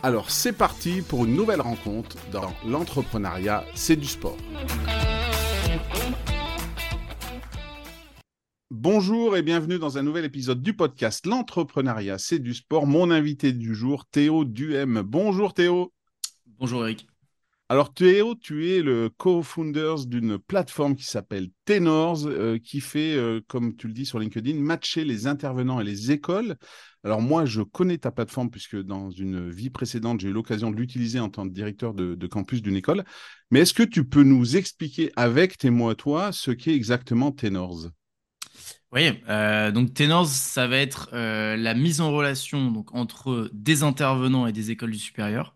Alors c'est parti pour une nouvelle rencontre dans l'entrepreneuriat, c'est du sport. Bonjour et bienvenue dans un nouvel épisode du podcast L'entrepreneuriat, c'est du sport. Mon invité du jour, Théo Duhem. Bonjour Théo. Bonjour Eric. Alors Théo, tu es le co-founder d'une plateforme qui s'appelle Tenors, euh, qui fait, euh, comme tu le dis sur LinkedIn, matcher les intervenants et les écoles. Alors moi, je connais ta plateforme puisque dans une vie précédente, j'ai eu l'occasion de l'utiliser en tant que directeur de, campus d'une école. Mais est-ce que tu peux nous expliquer avec tes mots à toi ce qu'est exactement Tenors oui, euh, donc Tenors, ça va être la mise en relation entre des intervenants et des écoles du supérieur.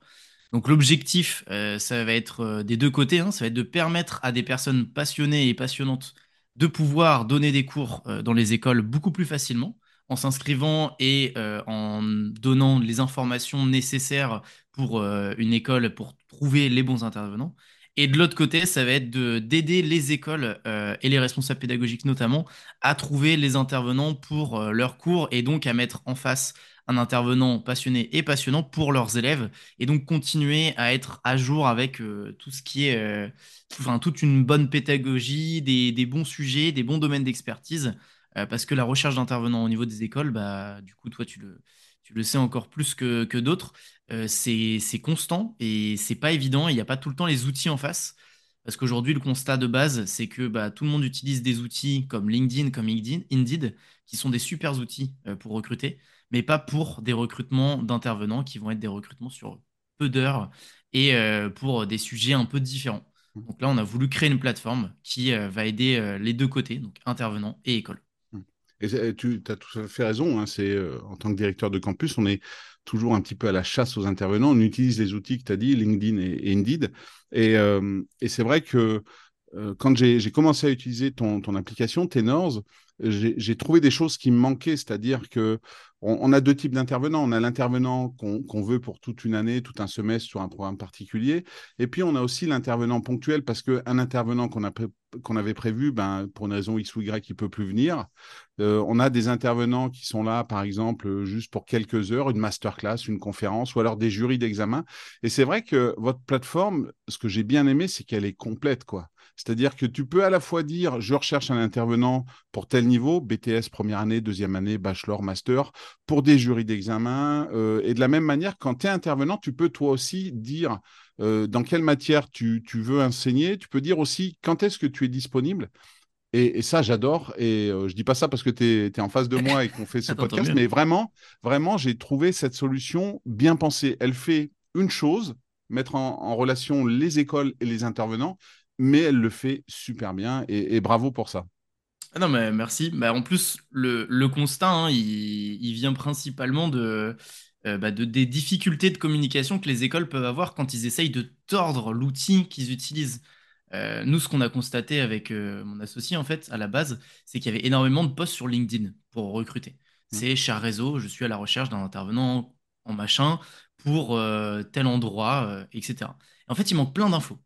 Donc l'objectif, euh, ça va être euh, des deux côtés, hein. ça va être de permettre à des personnes passionnées et passionnantes de pouvoir donner des cours euh, dans les écoles beaucoup plus facilement en s'inscrivant et en donnant les informations nécessaires pour une école pour trouver les bons intervenants. Et de l'autre côté, ça va être d'aider les écoles et les responsables pédagogiques notamment à trouver les intervenants pour leurs cours et donc à mettre en face un intervenant passionné et passionnant pour leurs élèves et donc continuer à être à jour avec euh, tout ce qui est, euh, enfin, toute une bonne pédagogie, des, bons sujets, des bons domaines d'expertise, euh, parce que la recherche d'intervenants au niveau des écoles, bah, du coup, toi, tu le, tu le sais encore plus que, que d'autres, c'est constant et c'est pas évident, il n'y a pas tout le temps les outils en face. Parce qu'aujourd'hui, le constat de base, c'est que bah, tout le monde utilise des outils comme LinkedIn, comme Indeed, qui sont des super outils pour recruter mais pas pour des recrutements d'intervenants qui vont être des recrutements sur peu d'heures et euh, pour des sujets un peu différents. Mmh. Donc là, on a voulu créer une plateforme qui euh, va aider euh, les deux côtés, donc intervenants et école. Et tu as tout à fait raison, hein, c'est en tant que directeur de campus, on est toujours un petit peu à la chasse aux intervenants. On utilise les outils que tu as dit, LinkedIn et, Indeed. Et, et c'est vrai que quand j'ai commencé à utiliser ton, application, Tenors, j'ai trouvé des choses qui me manquaient, c'est-à-dire que on, a deux types d'intervenants. On a l'intervenant qu'on veut pour toute une année, tout un semestre sur un programme particulier, et puis on a aussi l'intervenant ponctuel parce qu'un intervenant qu'on qu'on avait prévu, ben, pour une raison X ou Y, il peut plus venir. Euh, on a des intervenants qui sont là, par exemple, juste pour quelques heures, une masterclass, une conférence, ou alors des jurys d'examen. Et c'est vrai que votre plateforme, ce que j'ai bien aimé, c'est qu'elle est complète, quoi. C'est-à-dire que tu peux à la fois dire je recherche un intervenant pour tel niveau, BTS première année, deuxième année, bachelor, master, pour des jurys d'examen. Euh, et de la même manière, quand tu es intervenant, tu peux toi aussi dire euh, dans quelle matière tu, veux enseigner. Tu peux dire aussi quand est-ce que tu es disponible? Et, ça, j'adore. Et je euh, je dis pas ça parce que tu es, en face de moi et qu'on fait ce podcast, mais vraiment, vraiment, j'ai trouvé cette solution bien pensée. Elle fait une chose, mettre en relation les écoles et les intervenants, mais elle le fait super bien et, bravo pour ça. Ah non, mais merci. Bah, en plus, le, constat, hein, il, vient principalement de, euh, bah, de, des difficultés de communication que les écoles peuvent avoir quand ils essayent de tordre l'outil qu'ils utilisent. Euh, nous, ce qu'on a constaté avec euh, mon associé, en fait, à la base, c'est qu'il y avait énormément de posts sur LinkedIn pour recruter. Mmh. C'est cher réseau, je suis à la recherche d'un intervenant en machin pour tel endroit, etc. en fait, il manque plein d'infos.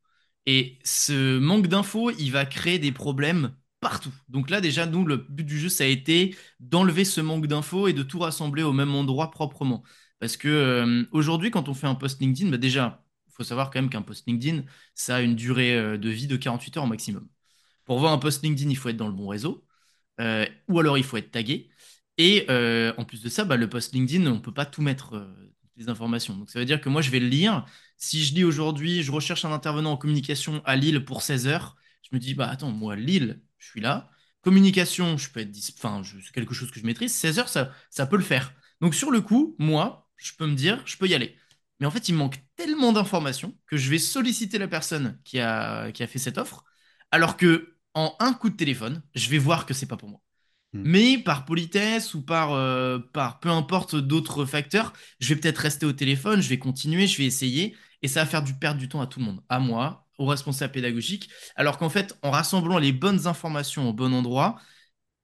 Et ce manque d'infos, il va créer des problèmes partout. Donc là, déjà, nous, le but du jeu, ça a été d'enlever ce manque d'infos et de tout rassembler au même endroit proprement. Parce que euh, aujourd'hui, quand on fait un post LinkedIn, bah déjà, il faut savoir quand même qu'un post LinkedIn, ça a une durée euh, de vie de 48 heures au maximum. Pour voir un post LinkedIn, il faut être dans le bon réseau, euh, ou alors il faut être tagué. Et en plus de ça, bah, le post LinkedIn, on ne peut pas tout mettre les informations. Donc ça veut dire que moi, je vais le lire. Si je lis aujourd'hui, je recherche un intervenant en communication à Lille pour 16 heures, je me dis, bah attends, moi, Lille, je suis là. Communication, je peux être enfin, c'est quelque chose que je maîtrise. 16 heures, ça, peut le faire. Donc sur le coup, moi, je peux me dire, je peux y aller. Mais en fait, il manque tellement d'informations que je vais solliciter la personne qui a, qui a fait cette offre, alors que en un coup de téléphone, je vais voir que c'est pas pour moi. Hmm. Mais par politesse ou par, euh, par peu importe d'autres facteurs, je vais peut-être rester au téléphone, je vais continuer, je vais essayer, et ça va faire du perdre du temps à tout le monde, à moi, aux responsables pédagogiques. Alors qu'en fait, en rassemblant les bonnes informations au bon endroit,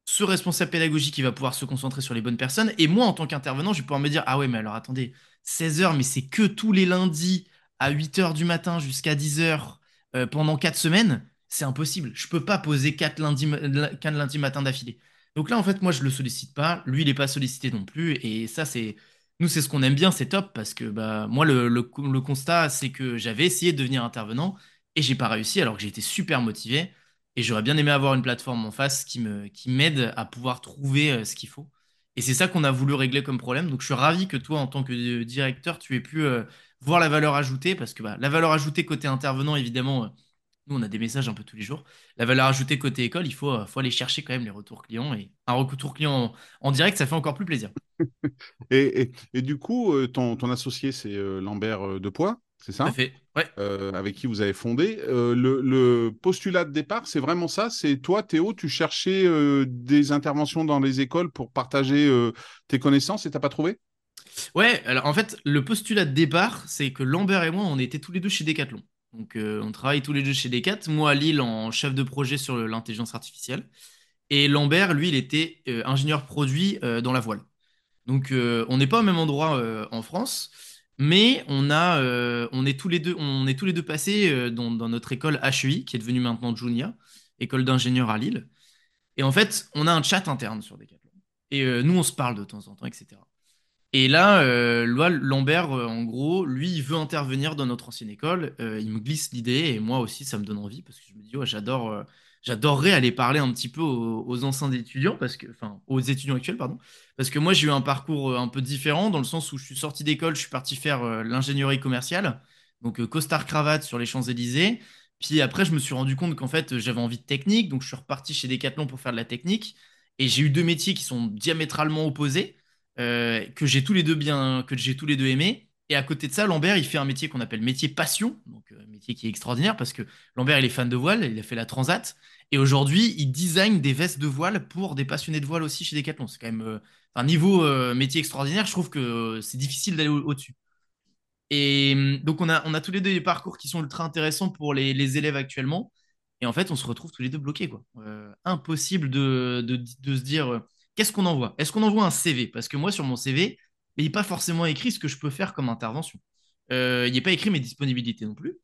ce responsable pédagogique, il va pouvoir se concentrer sur les bonnes personnes. Et moi, en tant qu'intervenant, je vais pouvoir me dire, ah ouais, mais alors attendez, 16 heures, mais c'est que tous les lundis à 8 heures du matin jusqu'à 10 heures euh, pendant 4 semaines. C'est impossible. Je peux pas poser 4 lundis, lundis matin d'affilée. Donc là, en fait, moi, je le sollicite pas. Lui, il n'est pas sollicité non plus. Et ça, c'est. Nous, c'est ce qu'on aime bien, c'est top parce que bah, moi, le, constat, c'est que j'avais essayé de devenir intervenant et j'ai pas réussi alors que été super motivé. Et j'aurais bien aimé avoir une plateforme en face qui m'aide à pouvoir trouver euh, ce qu'il faut. Et c'est ça qu'on a voulu régler comme problème. Donc je suis ravi que toi, en tant que directeur, tu aies pu euh, voir la valeur ajoutée, parce que bah, la valeur ajoutée côté intervenant, évidemment, euh, nous, on a des messages un peu tous les jours. La valeur ajoutée côté école, il faut, faut aller chercher quand même les retours clients. Et un retour client en, direct, ça fait encore plus plaisir. et, et, du coup, ton, ton associé, c'est Lambert Depoix c'est ça? Fait. Euh, avec qui vous avez fondé. Euh, le, postulat de départ, c'est vraiment ça? C'est toi, Théo, tu cherchais euh, des interventions dans les écoles pour partager tes connaissances et t'as pas trouvé? Ouais, alors en fait, le postulat de départ, c'est que Lambert et moi, on était tous les deux chez Decathlon. Donc, on travaille tous les deux chez Decathlon. Moi, à Lille, en chef de projet sur l'intelligence artificielle. Et Lambert, lui, il était ingénieur produit dans la voile. Donc, on n'est pas au même endroit en France. Mais on, euh, est tous les deux, passés euh, dans, notre école HEI, qui est devenue maintenant Junia, école d'ingénieurs à Lille. Et en fait, on a un chat interne sur Decathlon. Et euh, nous, on se parle de temps en temps, etc. Et là, Lambert, en gros, lui, il veut intervenir dans notre ancienne école. il me glisse l'idée, et moi aussi, ça me donne envie, parce que je me dis, j'adore j'adorerais aller parler un petit peu aux, anciens étudiants, parce que, enfin, aux étudiants actuels, pardon, parce que moi j'ai eu un parcours euh, un peu différent dans le sens où je suis sorti d'école, je suis parti faire euh, l'ingénierie commerciale, donc euh, costard cravate sur les Champs-Élysées. Puis après, je me suis rendu compte qu'en fait, j'avais envie de technique, donc je suis reparti chez Decathlon pour faire de la technique. Et j'ai eu deux métiers qui sont diamétralement opposés, que j'ai tous les deux bien, que j'ai tous les deux aimés. Et à côté de ça, Lambert, il fait un métier qu'on appelle métier passion, donc un métier qui est extraordinaire parce que Lambert, il est fan de voile, il a fait la transat. Et aujourd'hui, il design des vestes de voile pour des passionnés de voile aussi chez Decathlon. C'est quand même euh, un niveau euh, métier extraordinaire. Je trouve que c'est difficile d'aller au-dessus. et hum, donc, on a, on a tous les deux des parcours qui sont ultra intéressants pour les, élèves actuellement. Et en fait, on se retrouve tous les deux bloqués. Quoi. Euh, impossible de, de, se dire qu'est-ce qu'on envoie? Est-ce qu'on envoie un CV Parce que moi, sur mon CV, il n'est pas forcément écrit ce que je peux faire comme intervention. il n'est pas écrit mes disponibilités non plus.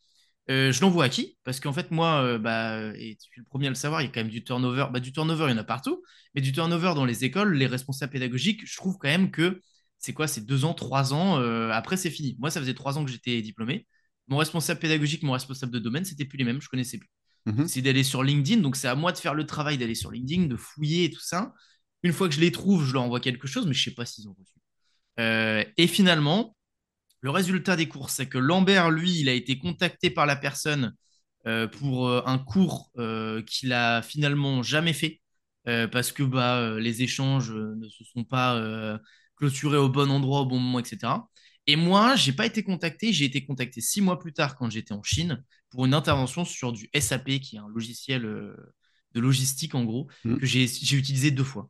Euh, je l'envoie à qui? Parce qu'en fait, moi, euh, bah, et tu es le premier à le savoir, il y a quand même du turnover. Bah, du turnover, il y en a partout. Mais du turnover dans les écoles, les responsables pédagogiques, je trouve quand même que c'est quoi? C'est deux ans, trois ans. Euh, après, c'est fini. Moi, ça faisait trois ans que j'étais diplômé. Mon responsable pédagogique, mon responsable de domaine, c'était plus les mêmes. Je connaissais plus. Mhm. C'est d'aller sur LinkedIn. Donc, c'est à moi de faire le travail d'aller sur LinkedIn, de fouiller et tout ça. Une fois que je les trouve, je leur envoie quelque chose, mais je sais pas s'ils ont reçu. et finalement, le résultat des cours, c'est que Lambert, lui, il a été contacté par la personne euh, pour euh, un cours euh, qu'il a finalement jamais fait parce que bah, les échanges ne se sont pas clôturés au bon endroit, au bon moment, etc. Et moi, j'ai pas été contacté. J'ai été contacté six mois plus tard quand j'étais en Chine pour une intervention sur du SAP, qui est un logiciel de logistique en gros, mmh. que j'ai utilisé deux fois.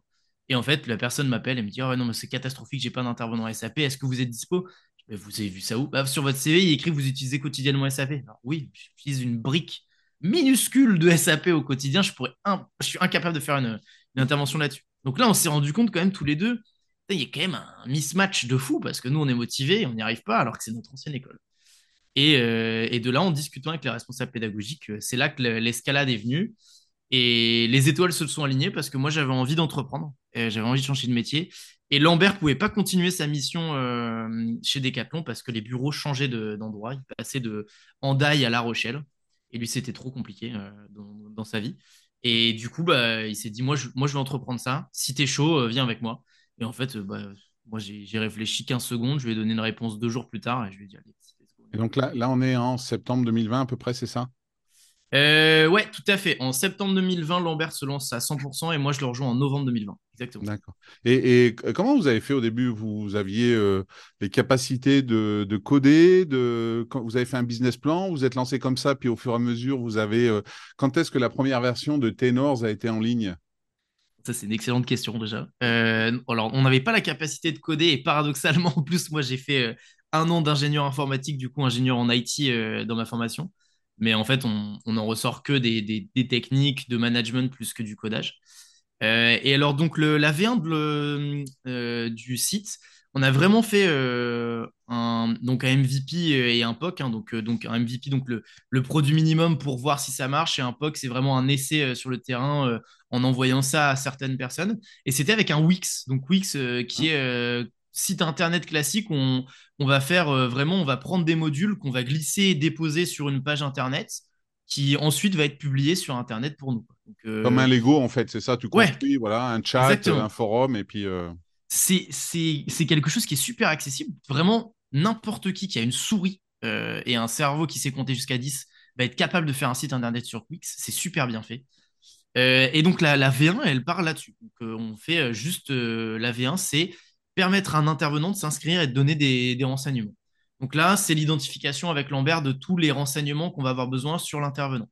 Et en fait, la personne m'appelle et me dit oh, non, mais c'est catastrophique, j'ai pas d'intervenant SAP, est-ce que vous êtes dispo? Vous avez vu ça où? Bah, Sur votre CV, il écrit vous utilisez quotidiennement SAP. oui, j'utilise une brique minuscule de SAP au quotidien. Je, pourrais je suis incapable de faire une, intervention là-dessus. Donc là, on s'est rendu compte quand même tous les deux, il y a quand même un mismatch de fou parce que nous, on est motivés, on n'y arrive pas alors que c'est notre ancienne école. Et, euh, et, de là, en discutant avec les responsables pédagogiques, euh, c'est là que l'escalade est venue. Et les étoiles se sont alignées parce que moi, j'avais envie d'entreprendre, j'avais envie de changer de métier. Et Lambert pouvait pas continuer sa mission euh, chez Decathlon parce que les bureaux changeaient d'endroit. il passait de Hendaye à La Rochelle. Et lui, c'était trop compliqué euh, dans, sa vie. Et du coup, bah, il s'est dit, moi je, moi, je vais entreprendre ça. Si tu es chaud, euh, viens avec moi. Et en fait, bah, Moi, j'ai réfléchi 15 secondes, je lui ai donné une réponse deux jours plus tard et je lui ai dit, allez, Et donc là, là, on est en septembre 2020 à peu près, c'est ça? Euh, ouais, tout à fait. En septembre 2020, Lambert se lance à 100% et moi je le rejoins en novembre 2020. Exactement. D'accord. Et, comment vous avez fait au début? Vous aviez euh, les capacités de, coder de, quand Vous avez fait un business plan Vous êtes lancé comme ça, puis au fur et à mesure, vous avez. Euh, quand est-ce que la première version de Tenors a été en ligne? Ça, c'est une excellente question déjà. Euh, alors, on n'avait pas la capacité de coder et paradoxalement, en plus, moi, j'ai fait un an d'ingénieur informatique, du coup, ingénieur en IT dans ma formation mais en fait, on, on en ressort que des, techniques de management plus que du codage. Euh, et alors, donc, le, la V1 euh, du site, on a vraiment fait euh, un, donc un MVP et un POC. Hein, donc, donc, un MVP, donc le, le, produit minimum pour voir si ça marche, et un POC, c'est vraiment un essai sur le terrain en envoyant ça à certaines personnes. Et c'était avec un Wix. Donc, Wix, qui est site internet classique, on, va faire euh, vraiment, on va prendre des modules qu'on va glisser et déposer sur une page internet qui ensuite va être publié sur internet pour nous. Euh, Comme un Lego en fait, c'est ça, tu construis voilà, un chat, un forum et puis. Euh, c'est quelque chose qui est super accessible. Vraiment, n'importe qui qui a une souris et un cerveau qui sait compter jusqu'à 10 va être capable de faire un site internet sur Wix. C'est super bien fait. et donc la, la V1, elle part là-dessus. on fait juste la V1, c'est permettre à un intervenant de s'inscrire et de donner des, renseignements. Donc là, c'est l'identification avec Lambert de tous les renseignements qu'on va avoir besoin sur l'intervenant.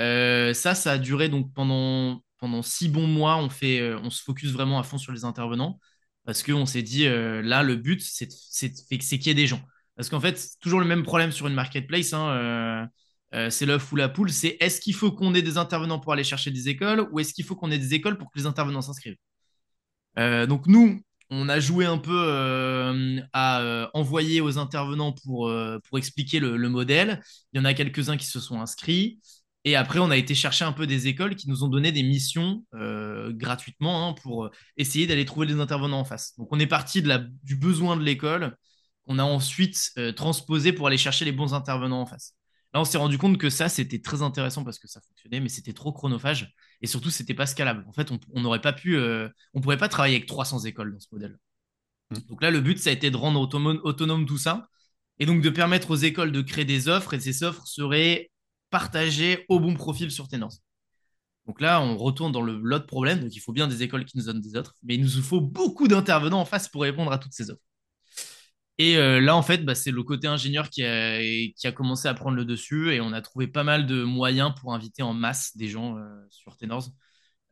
Euh, ça, ça a duré donc pendant, pendant six bons mois. On, fait, euh, on se focus vraiment à fond sur les intervenants parce qu'on s'est dit, euh, là, le but, c'est qu'il y ait des gens. Parce qu'en fait, toujours le même problème sur une marketplace. Hein, c'est l'œuf ou la poule. C'est est-ce qu'il faut qu'on ait des intervenants pour aller chercher des écoles ou est-ce qu'il faut qu'on ait des écoles pour que les intervenants s'inscrivent? Donc nous, on a joué un peu euh, à euh, envoyer aux intervenants pour, euh, expliquer le, modèle. Il y en a quelques-uns qui se sont inscrits. Et après, on a été chercher un peu des écoles qui nous ont donné des missions gratuitement hein, pour essayer d'aller trouver des intervenants en face. Donc, on est parti du besoin de l'école qu'on a ensuite transposé pour aller chercher les bons intervenants en face. Là, on s'est rendu compte que ça, c'était très intéressant parce que ça fonctionnait, mais c'était trop chronophage et surtout, c'était pas scalable. En fait, on n'aurait pas pu, euh, on pourrait pas travailler avec 300 écoles dans ce modèle. Hmm. Donc là, le but, ça a été de rendre autonome, tout ça et donc de permettre aux écoles de créer des offres et ces offres seraient partagées au bon profil sur Tenors. Donc là, on retourne dans l'autre problème. Donc il faut bien des écoles qui nous donnent des offres, mais il nous faut beaucoup d'intervenants en face pour répondre à toutes ces offres. Et euh, là, en fait, bah, c'est le côté ingénieur qui a, commencé à prendre le dessus et on a trouvé pas mal de moyens pour inviter en masse des gens euh, sur Tenors,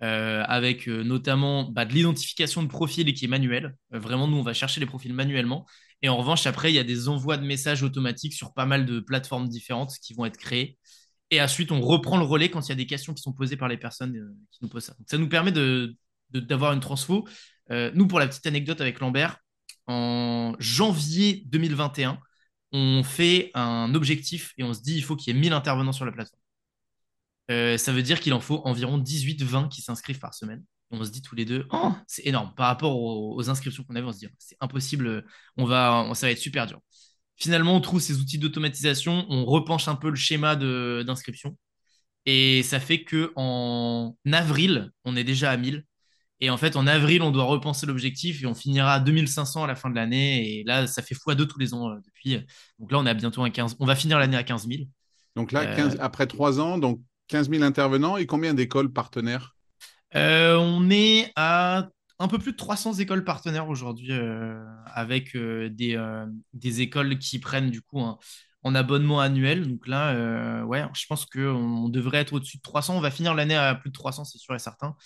euh, avec notamment bah, de l'identification de profils qui est manuel. vraiment, nous, on va chercher les profils manuellement. Et en revanche, après, il y a des envois de messages automatiques sur pas mal de plateformes différentes qui vont être créées. Et ensuite, on reprend le relais quand il y a des questions qui sont posées par les personnes qui nous posent ça. Donc, ça nous permet d'avoir de, une transfo. nous, pour la petite anecdote avec Lambert, en janvier 2021, on fait un objectif et on se dit il faut qu'il y ait 1000 intervenants sur la plateforme. Euh, ça veut dire qu'il en faut environ 18-20 qui s'inscrivent par semaine. On se dit tous les deux, oh, c'est énorme par rapport aux, inscriptions qu'on avait. On se dit, c'est impossible, on va, ça va être super dur. Finalement, on trouve ces outils d'automatisation, on repenche un peu le schéma d'inscription. Et ça fait que en avril, on est déjà à 1000. Et en fait, en avril, on doit repenser l'objectif et on finira à 2500 à la fin de l'année. Et là, ça fait x2 tous les ans euh, depuis. Donc là, on est à bientôt à 15. On va finir l'année à 15 000. Donc là, euh, après trois ans, donc 15 000 intervenants et combien d'écoles partenaires? Euh, On est à un peu plus de 300 écoles partenaires aujourd'hui avec des, des, écoles qui prennent du coup en abonnement annuel. Donc là, ouais, je pense qu'on devrait être au-dessus de 300. On va finir l'année à plus de 300, c'est sûr et certain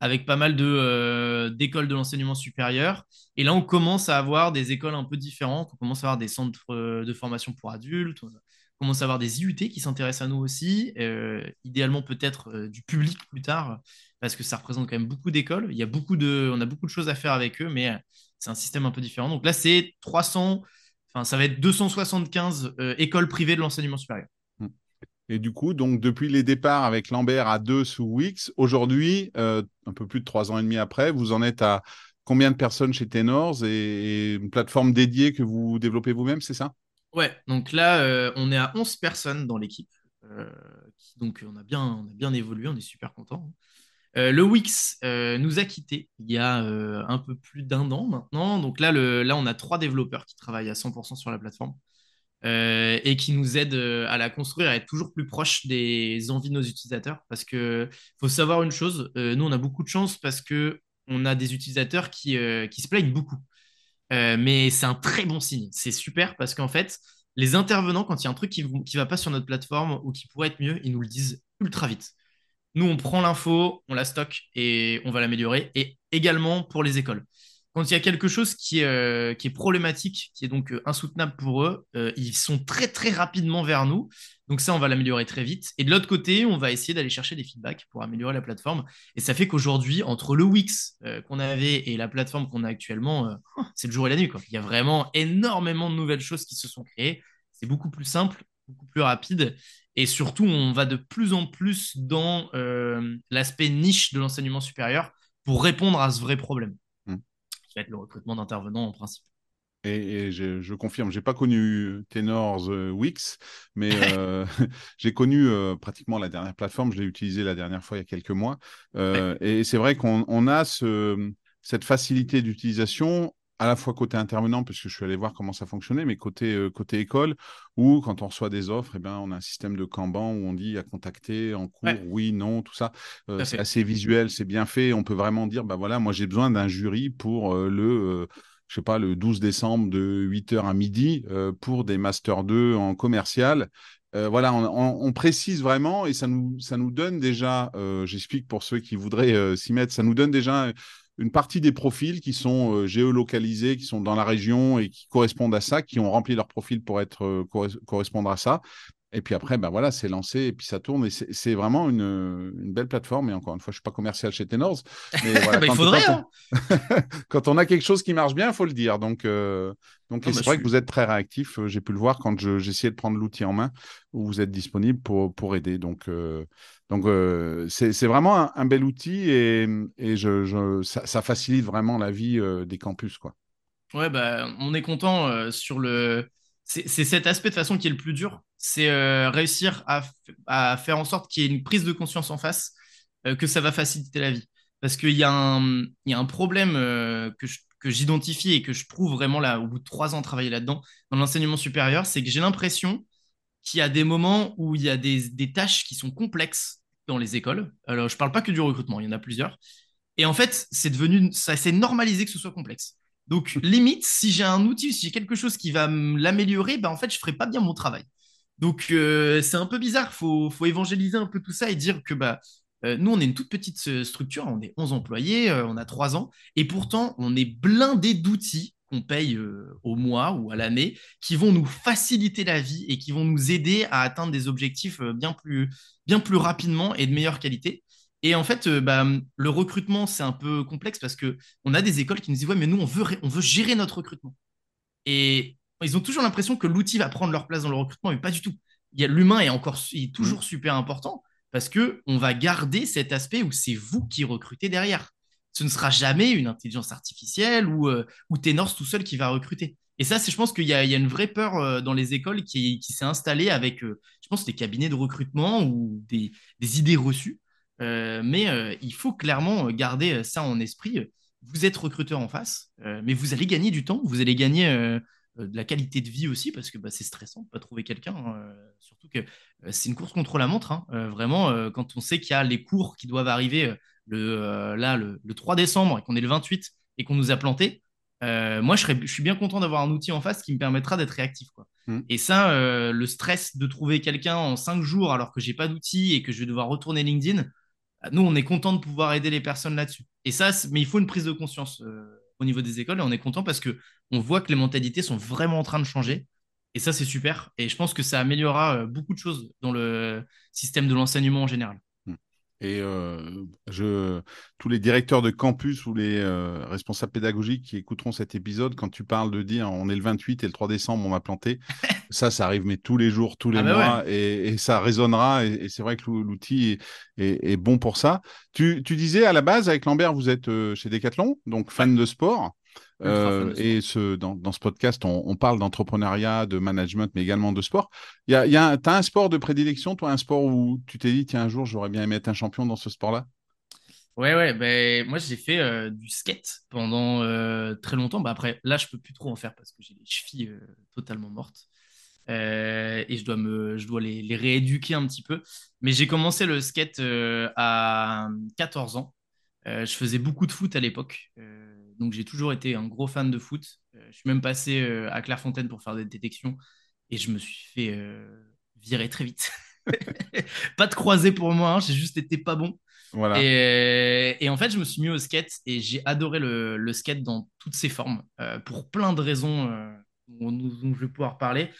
avec pas mal de, euh, d'écoles de l'enseignement supérieur. Et là, on commence à avoir des écoles un peu différentes. On commence à avoir des centres euh, de formation pour adultes. On commence à avoir des IUT qui s'intéressent à nous aussi. Euh, idéalement, peut-être du public plus tard, parce que ça représente quand même beaucoup d'écoles. Il y a beaucoup de, on a beaucoup de choses à faire avec eux, mais c'est un système un peu différent. Donc là, c'est 300, enfin, ça va être 275 écoles privées de l'enseignement supérieur. Et du coup, donc depuis les départs avec Lambert à deux sous Wix, aujourd'hui, euh, un peu plus de trois ans et demi après, vous en êtes à combien de personnes chez Tenors et, une plateforme dédiée que vous développez vous-même, c'est ça? Ouais, donc là, euh, on est à 11 personnes dans l'équipe. Euh, donc on a, bien, on a bien évolué, on est super content. le Wix nous a quittés il y a un peu plus d'un an maintenant. Donc là, là, on a trois développeurs qui travaillent à 100% sur la plateforme. Euh, et qui nous aide euh, à la construire, à être toujours plus proche des envies de nos utilisateurs. Parce que faut savoir une chose, euh, nous on a beaucoup de chance parce que on a des utilisateurs qui, qui se plaignent beaucoup. mais c'est un très bon signe. C'est super parce qu'en fait, les intervenants, quand il y a un truc qui ne va pas sur notre plateforme ou qui pourrait être mieux, ils nous le disent ultra vite. Nous, on prend l'info, on la stocke et on va l'améliorer. Et également pour les écoles quand il y a quelque chose qui est, euh, problématique, qui est donc euh, insoutenable pour eux, euh, ils sont très très rapidement vers nous. Donc ça, on va l'améliorer très vite. Et de l'autre côté, on va essayer d'aller chercher des feedbacks pour améliorer la plateforme. Et ça fait qu'aujourd'hui, entre le Wix qu'on avait et la plateforme qu'on a actuellement, c'est le jour et la nuit. Il y a vraiment énormément de nouvelles choses qui se sont créées. C'est beaucoup plus simple, beaucoup plus rapide. Et surtout, on va de plus en plus dans l'aspect niche de l'enseignement supérieur pour répondre à ce vrai problème le recrutement d'intervenants en principe. Et, je, je, confirme, j'ai pas connu Tenors euh, Wix, mais euh, j'ai connu euh, pratiquement la dernière plateforme. Je l'ai utilisée la dernière fois il y a quelques mois. Et c'est vrai qu'on a ce, cette facilité d'utilisation à la fois côté intervenant, puisque je suis allé voir comment ça fonctionnait, mais côté, euh, côté école, où quand on reçoit des offres, eh ben, on a un système de Kanban où on dit à contacter en cours, oui, non, tout ça. Euh, c'est assez visuel, c'est bien fait. On peut vraiment dire, bah voilà, moi j'ai besoin d'un jury pour euh, le, je sais pas, le 12 décembre de 8h à midi pour des Master 2 en commercial. voilà, on, on, précise vraiment et ça nous, ça nous donne déjà, j'explique pour ceux qui voudraient s'y mettre, ça nous donne déjà une partie des profils qui sont euh, géolocalisés, qui sont dans la région et qui correspondent à ça, qui ont rempli leur profil pour être euh, correspondre à ça. Et puis après, ben voilà, c'est lancé et puis ça tourne. Et c'est vraiment une, une, belle plateforme. Et encore une fois, je ne suis pas commercial chez Tenors. Mais bah, il faudrait. Quand, on... Hein. quand, on a quelque chose qui marche bien, il faut le dire. Donc, euh, donc c'est vrai que vous êtes très réactif. J'ai pu le voir quand j'essayais de prendre l'outil en main, où vous êtes disponible pour, pour aider. Donc, donc, euh, c'est vraiment un, bel outil et, je, ça, facilite vraiment la vie euh, des campus. Quoi. Ouais, bah, on est content euh, sur le. C'est cet aspect de façon qui est le plus dur. C'est réussir à, faire en sorte qu'il y ait une prise de conscience en face, que ça va faciliter la vie. Parce qu'il y, a un, problème que j'identifie et que je trouve vraiment là, au bout de trois ans de travailler là-dedans, dans l'enseignement supérieur, c'est que j'ai l'impression qu'il y a des moments où il y a des, tâches qui sont complexes dans les écoles. Alors, je parle pas que du recrutement, il y en a plusieurs. Et en fait, c'est devenu, ça s'est normalisé que ce soit complexe. Donc, limite, si j'ai un outil, si j'ai quelque chose qui va l'améliorer, ben, en fait, je ferai pas bien mon travail. Donc, euh, c'est un peu bizarre. Faut, faut évangéliser un peu tout ça et dire que bah, euh, nous, on est une toute petite euh, structure, on est 11 employés, on a 3 ans, et pourtant, on est blindé d'outils qu'on paye euh, au mois ou à l'année, qui vont nous faciliter la vie et qui vont nous aider à atteindre des objectifs euh, bien plus, bien plus rapidement et de meilleure qualité. Et en fait, euh, bah, le recrutement, c'est un peu complexe parce que on a des écoles qui nous disent ouais, mais nous, on veut, on veut gérer notre recrutement. Et ils ont toujours l'impression que l'outil va prendre leur place dans le recrutement, mais pas du tout. L'humain est encore est toujours mmh. super important parce que on va garder cet aspect où c'est vous qui recrutez derrière ce ne sera jamais une intelligence artificielle ou, euh, ou Tenors tout seul qui va recruter. Et ça, je pense qu'il y, a une vraie peur euh, dans les écoles qui, s'est installée avec, euh, je pense, des cabinets de recrutement ou des, idées reçues. mais il faut clairement garder ça en esprit. Vous êtes recruteur en face, mais vous allez gagner du temps, vous allez gagner de la qualité de vie aussi, parce que bah, c'est stressant de pas trouver quelqu'un. Hein, surtout que c'est une course contre la montre. Hein. vraiment, quand on sait qu'il y a les cours qui doivent arriver le, euh, là, le, 3 décembre et qu'on est le 28 et qu'on nous a planté, euh, moi, je, serais, je suis bien content d'avoir un outil en face qui me permettra d'être réactif. Quoi. Mm. Et ça, euh, le stress de trouver quelqu'un en 5 jours alors que j'ai pas d'outil et que je vais devoir retourner LinkedIn, nous, on est content de pouvoir aider les personnes là-dessus. Et ça, mais il faut une prise de conscience au niveau des écoles et on est content parce que on voit que les mentalités sont vraiment en train de changer. Et ça, c'est super. Et je pense que ça améliorera beaucoup de choses dans le système de l'enseignement en général. Et euh, je, tous les directeurs de campus ou les euh, responsables pédagogiques qui écouteront cet épisode, quand tu parles de dire on est le 28 et le 3 décembre, on m'a planté, ça, ça arrive mais tous les jours, tous les ah bah mois, et, ça résonnera. Et, c'est vrai que l'outil est, bon pour ça. Tu, tu, disais à la base, avec Lambert, vous êtes euh, chez Decathlon, donc fan de sport. Euh, et ce, dans, dans, ce podcast, on, on parle d'entrepreneuriat, de management, mais également de sport. Y a, y a tu as un sport de prédilection, toi, un sport où tu t'es dit, tiens, un jour, j'aurais bien aimé être un champion dans ce sport-là? Ouais, ouais, ben, moi j'ai fait euh, du skate pendant euh, très longtemps. Bah, après, là, je peux plus trop en faire parce que j'ai les chevilles euh, totalement mortes. Et je dois, me, je dois les, les rééduquer un petit peu. Mais j'ai commencé le skate à 14 ans. Je faisais beaucoup de foot à l'époque. Donc j'ai toujours été un gros fan de foot. Euh, je suis même passé euh, à Clairefontaine pour faire des détections. Et je me suis fait euh, virer très vite. Pas de croisé pour moi, hein, j'ai juste été pas bon. Voilà. Et, et en fait, je me suis mis au skate et j'ai adoré le, le skate dans toutes ses formes, euh, pour plein de raisons euh, dont, dont je vais pouvoir parler.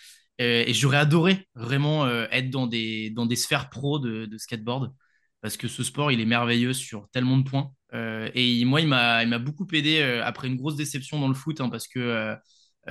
Euh, et j'aurais adoré vraiment être dans des, dans des sphères pro de, de skateboard, parce que ce sport, il est merveilleux sur tellement de points. Euh, et moi, il m'a, beaucoup aidé euh, après une grosse déception dans le foot, hein, parce que euh,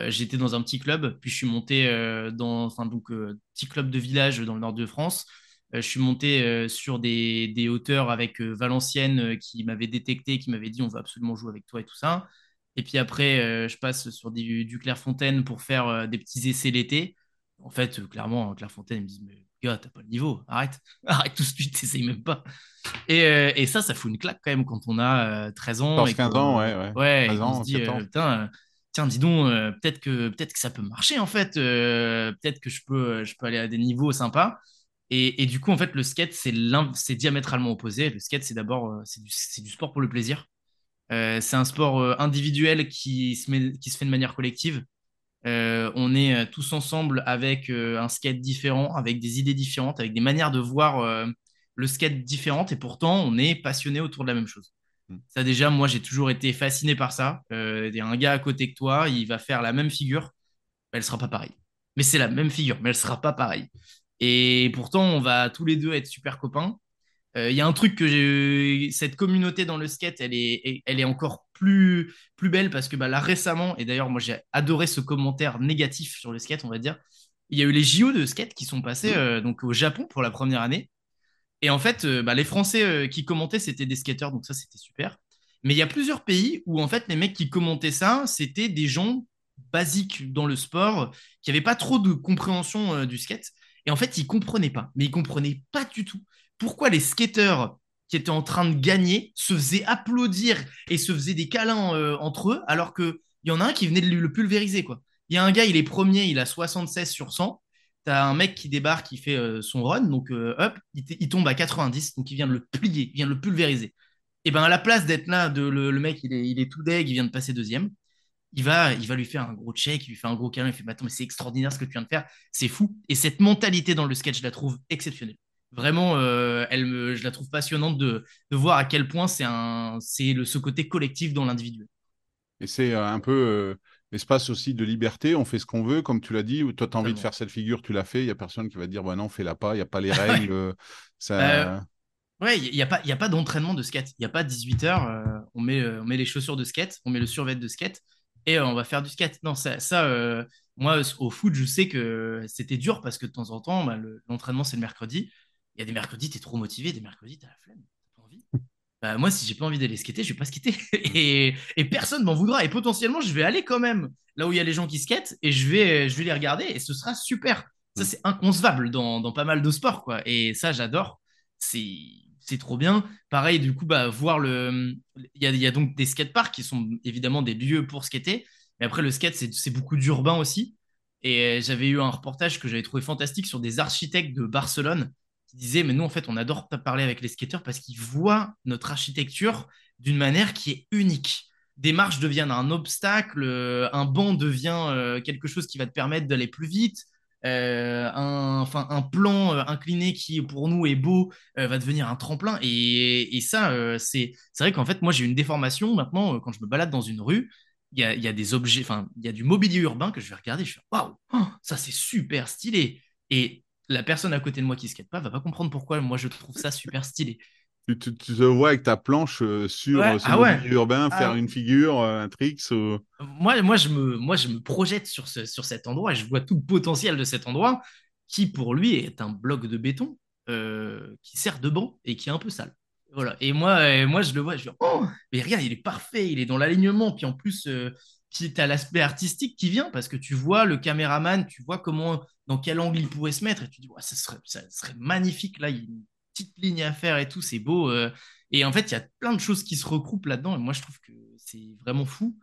j'étais dans un petit club, puis je suis monté dans, enfin donc petit club de village dans le nord de France. Je suis monté sur des, hauteurs avec Valenciennes qui m'avait détecté, qui m'avait dit on va absolument jouer avec toi et tout ça. Et puis après, je passe sur du, Clairefontaine pour faire des petits essais l'été. En fait, clairement, Clairefontaine, me mais gars, t'as pas le niveau, arrête, arrête tout de suite, t'essayes même pas. Et, euh, et ça, ça fout une claque quand même quand on a euh, 13 ans et 14-15 ans, ouais, ouais. Ouais, 13 et qu'on se ans, dit, 14 euh, putain, tiens, dis donc, euh, peut-être que, peut-être que ça peut marcher en fait, peut-être que je peux, je peux aller à des niveaux sympas. Et, et du coup, en fait, le skate, c'est diamétralement opposé. Le skate, c'est d'abord, c'est du, du sport pour le plaisir. C'est un sport individuel qui se met, qui se fait de manière collective. Euh, on est euh, tous ensemble avec euh, un skate différent, avec des idées différentes, avec des manières de voir euh, le skate différentes, et pourtant on est passionné autour de la même chose. Mm. Ça déjà, moi j'ai toujours été fasciné par ça. Il y a un gars à côté que toi, il va faire la même figure, elle sera pas pareille. Mais c'est la même figure, mais elle sera pas pareille. Et pourtant, on va tous les deux être super copains. Il y a un truc que j'ai, cette communauté dans le skate, elle est, elle est encore plus, plus belle parce que bah, là récemment, et d'ailleurs moi j'ai adoré ce commentaire négatif sur le skate, on va dire, il y a eu les JO de skate qui sont passés euh, donc au Japon pour la première année. Et en fait, euh, bah, les Français euh, qui commentaient, c'était des skateurs, donc ça c'était super. Mais il y a plusieurs pays où en fait les mecs qui commentaient ça, c'était des gens basiques dans le sport, qui n'avaient pas trop de compréhension du skate. Et en fait, ils comprenaient pas. Mais ils comprenaient pas du tout pourquoi les skateurs qui étaient en train de gagner se faisaient applaudir et se faisaient des câlins euh, entre eux, alors qu'il y en a un qui venait de le pulvériser, quoi. Il y a un gars, il est premier, il a 76 sur 100. T'as un mec qui débarque, qui fait euh, son run, donc euh, hop, il, tombe à 90, donc il vient de le plier, il vient de le pulvériser. Et ben à la place d'être là, de, le, mec, il est, tout deg, il vient de passer deuxième. Il va, lui faire un gros check, il lui fait un gros câlin, il fait Attends, mais c'est extraordinaire ce que tu viens de faire, c'est fou. Et cette mentalité dans le sketch, je la trouve exceptionnelle. Vraiment, euh, elle me, je la trouve passionnante de, de voir à quel point c'est un, c'est le, ce côté collectif dans l'individu. Et c'est euh, un peu euh, l'espace aussi de liberté. On fait ce qu'on veut, comme tu l'as dit. Ou toi, tu as envie de faire cette figure, tu l'as fait. Il n'y a personne qui va te dire bah non, fais-la pas. Il n'y a pas les règles. euh, ça... Ouais, il n'y a a pas d'entraînement de skate. Il n'y a pas 18 heures. euh, on, met, on met les chaussures de skate, on met le survêt de skate et on va faire du skate. Non, ça, ça moi, au foot, je sais que c'était dur parce que de temps en temps, bah, le- l'entraînement, c'est le mercredi. Il y a des mercredis, tu es trop motivé, des mercredis, tu as la flemme, pas envie. Bah, moi, si j'ai pas envie d'aller skater, je vais pas skater. et, et personne m'en voudra. Et potentiellement, je vais aller quand même là où il y a les gens qui skatent et je vais, je vais les regarder et ce sera super. Ça, Mm. c'est inconcevable dans, dans pas mal de sports, quoi. Et ça, j'adore. C'est, c'est trop bien. Pareil, du coup, bah, voir le. Il y a, y a donc des skateparks qui sont évidemment des lieux pour skater. Mais après, le skate, c'est c'est beaucoup d'urbain aussi. Et j'avais eu un reportage que j'avais trouvé fantastique sur des architectes de Barcelone qui disaient, mais nous, en fait, on adore parler avec les skateurs parce qu'ils voient notre architecture d'une manière qui est unique. Des marches deviennent un obstacle, euh, un banc devient euh, quelque chose qui va te permettre d'aller plus vite. Euh, un, enfin, un plan incliné qui pour nous est beau va devenir un tremplin et, ça c'est vrai qu'en fait moi j'ai une déformation maintenant quand je me balade dans une rue il y a, y a des objets enfin il y a du mobilier urbain que je vais regarder je fais waouh oh, ça c'est super stylé et la personne à côté de moi qui skate pas va pas comprendre pourquoi moi je trouve ça super stylé Tu, tu- tu te vois avec ta planche euh, sur Ouais, euh, ce ah ouais. mobilier urbain, Ah faire une figure, euh, un tricks. ou- moi, moi, je me, moi, je me projette sur, ce, sur cet endroit et je vois tout le potentiel de cet endroit qui, pour lui, est un bloc de béton euh, qui sert de banc et qui est un peu sale. Voilà. Et moi, euh, moi je le vois, je dis, oh, mais regarde, il est parfait, il est dans l'alignement. Puis en plus, euh, puis tu as l'aspect artistique qui vient parce que tu vois le caméraman, tu vois comment, dans quel angle il pourrait se mettre et tu dis, ouais, ça serait, ça serait magnifique. Là, il y a une petite ligne à faire et tout, c'est beau. euh. Et en fait, il y a plein de choses qui se regroupent là-dedans. Et moi, je trouve que c'est vraiment fou.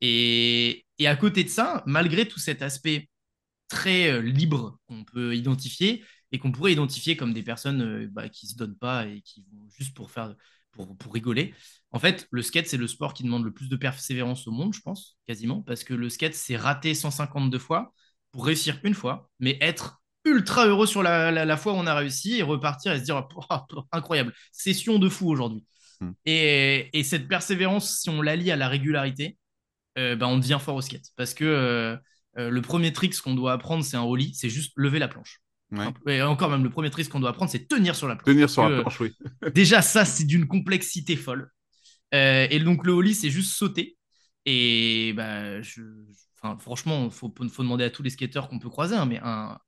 Et, à côté de ça, malgré tout cet aspect très euh, libre qu'on peut identifier et qu'on pourrait identifier comme des personnes euh, bah, qui se donnent pas et qui vont juste pour faire pour, pour rigoler. En fait, le skate, c'est le sport qui demande le plus de persévérance au monde, je pense, quasiment, parce que le skate, c'est rater 152 fois pour réussir une fois, mais être ultra heureux sur la, fois où on a réussi et repartir et se dire oh, incroyable, session de fou aujourd'hui. Hmm. Et, et, cette persévérance, si on la lie à la régularité, euh, ben, on devient fort au skate. Parce que euh, euh, le premier trick qu'on doit apprendre, c'est un holly, c'est juste lever la planche. Et encore même, le premier trick qu'on doit apprendre, c'est tenir sur la planche. Tenir sur la planche, oui. déjà, ça, c'est d'une complexité folle. et donc, le holly, c'est juste sauter. Et bah, franchement, il faut, demander à tous les skateurs qu'on peut croiser, hein, mais un,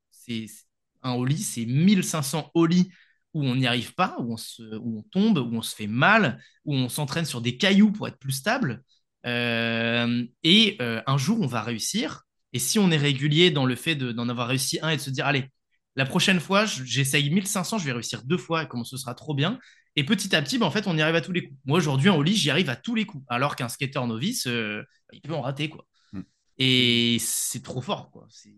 un holly, c'est 1500 holly où on n'y arrive pas, où on, se, où on tombe, où on se fait mal, où on s'entraîne sur des cailloux pour être plus stable. Euh, et euh, un jour, on va réussir. Et si on est régulier dans le fait d'en avoir réussi un et de se dire, allez, la prochaine fois, j'essaye 1500, je vais réussir deux fois, et comment ce sera trop bien. Et petit à petit, bah, en fait, on y arrive à tous les coups. Moi, aujourd'hui, en holly, j'y arrive à tous les coups. Alors qu'un skater novice, euh, il peut en rater, quoi. Mm. Et c'est trop fort, quoi. C'est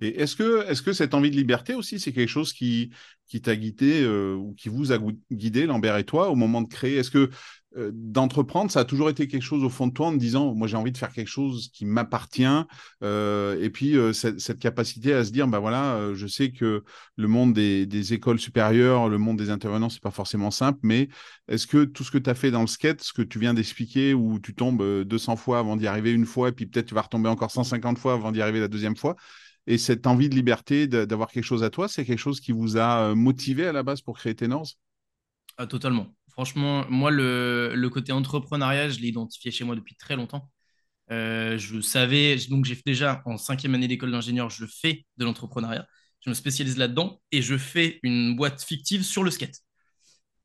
et est-ce que, est que cette envie de liberté aussi, c'est quelque chose qui, qui t'a guidé euh, ou qui vous a guidé, Lambert et toi, au moment de créer? Est-ce que euh, d'entreprendre, ça a toujours été quelque chose au fond de toi en te disant, moi j'ai envie de faire quelque chose qui m'appartient, euh, et puis cette, capacité à se dire, bah voilà, je sais que le monde des, écoles supérieures, le monde des intervenants, c'est pas forcément simple, mais est-ce que tout ce que tu as fait dans le skate, ce que tu viens d'expliquer, où tu tombes 200 fois avant d'y arriver une fois, et puis peut-être tu vas retomber encore 150 fois avant d'y arriver la deuxième fois, et cette envie de liberté, d'avoir quelque chose à toi, c'est quelque chose qui vous a euh, motivé à la base pour créer Tenors ah, Totalement. Franchement, moi, le, côté entrepreneuriat, je l'ai identifié chez moi depuis très longtemps. Euh, je savais, donc j'ai déjà en cinquième année d'école d'ingénieur, je fais de l'entrepreneuriat. Je me spécialise là-dedans et je fais une boîte fictive sur le skate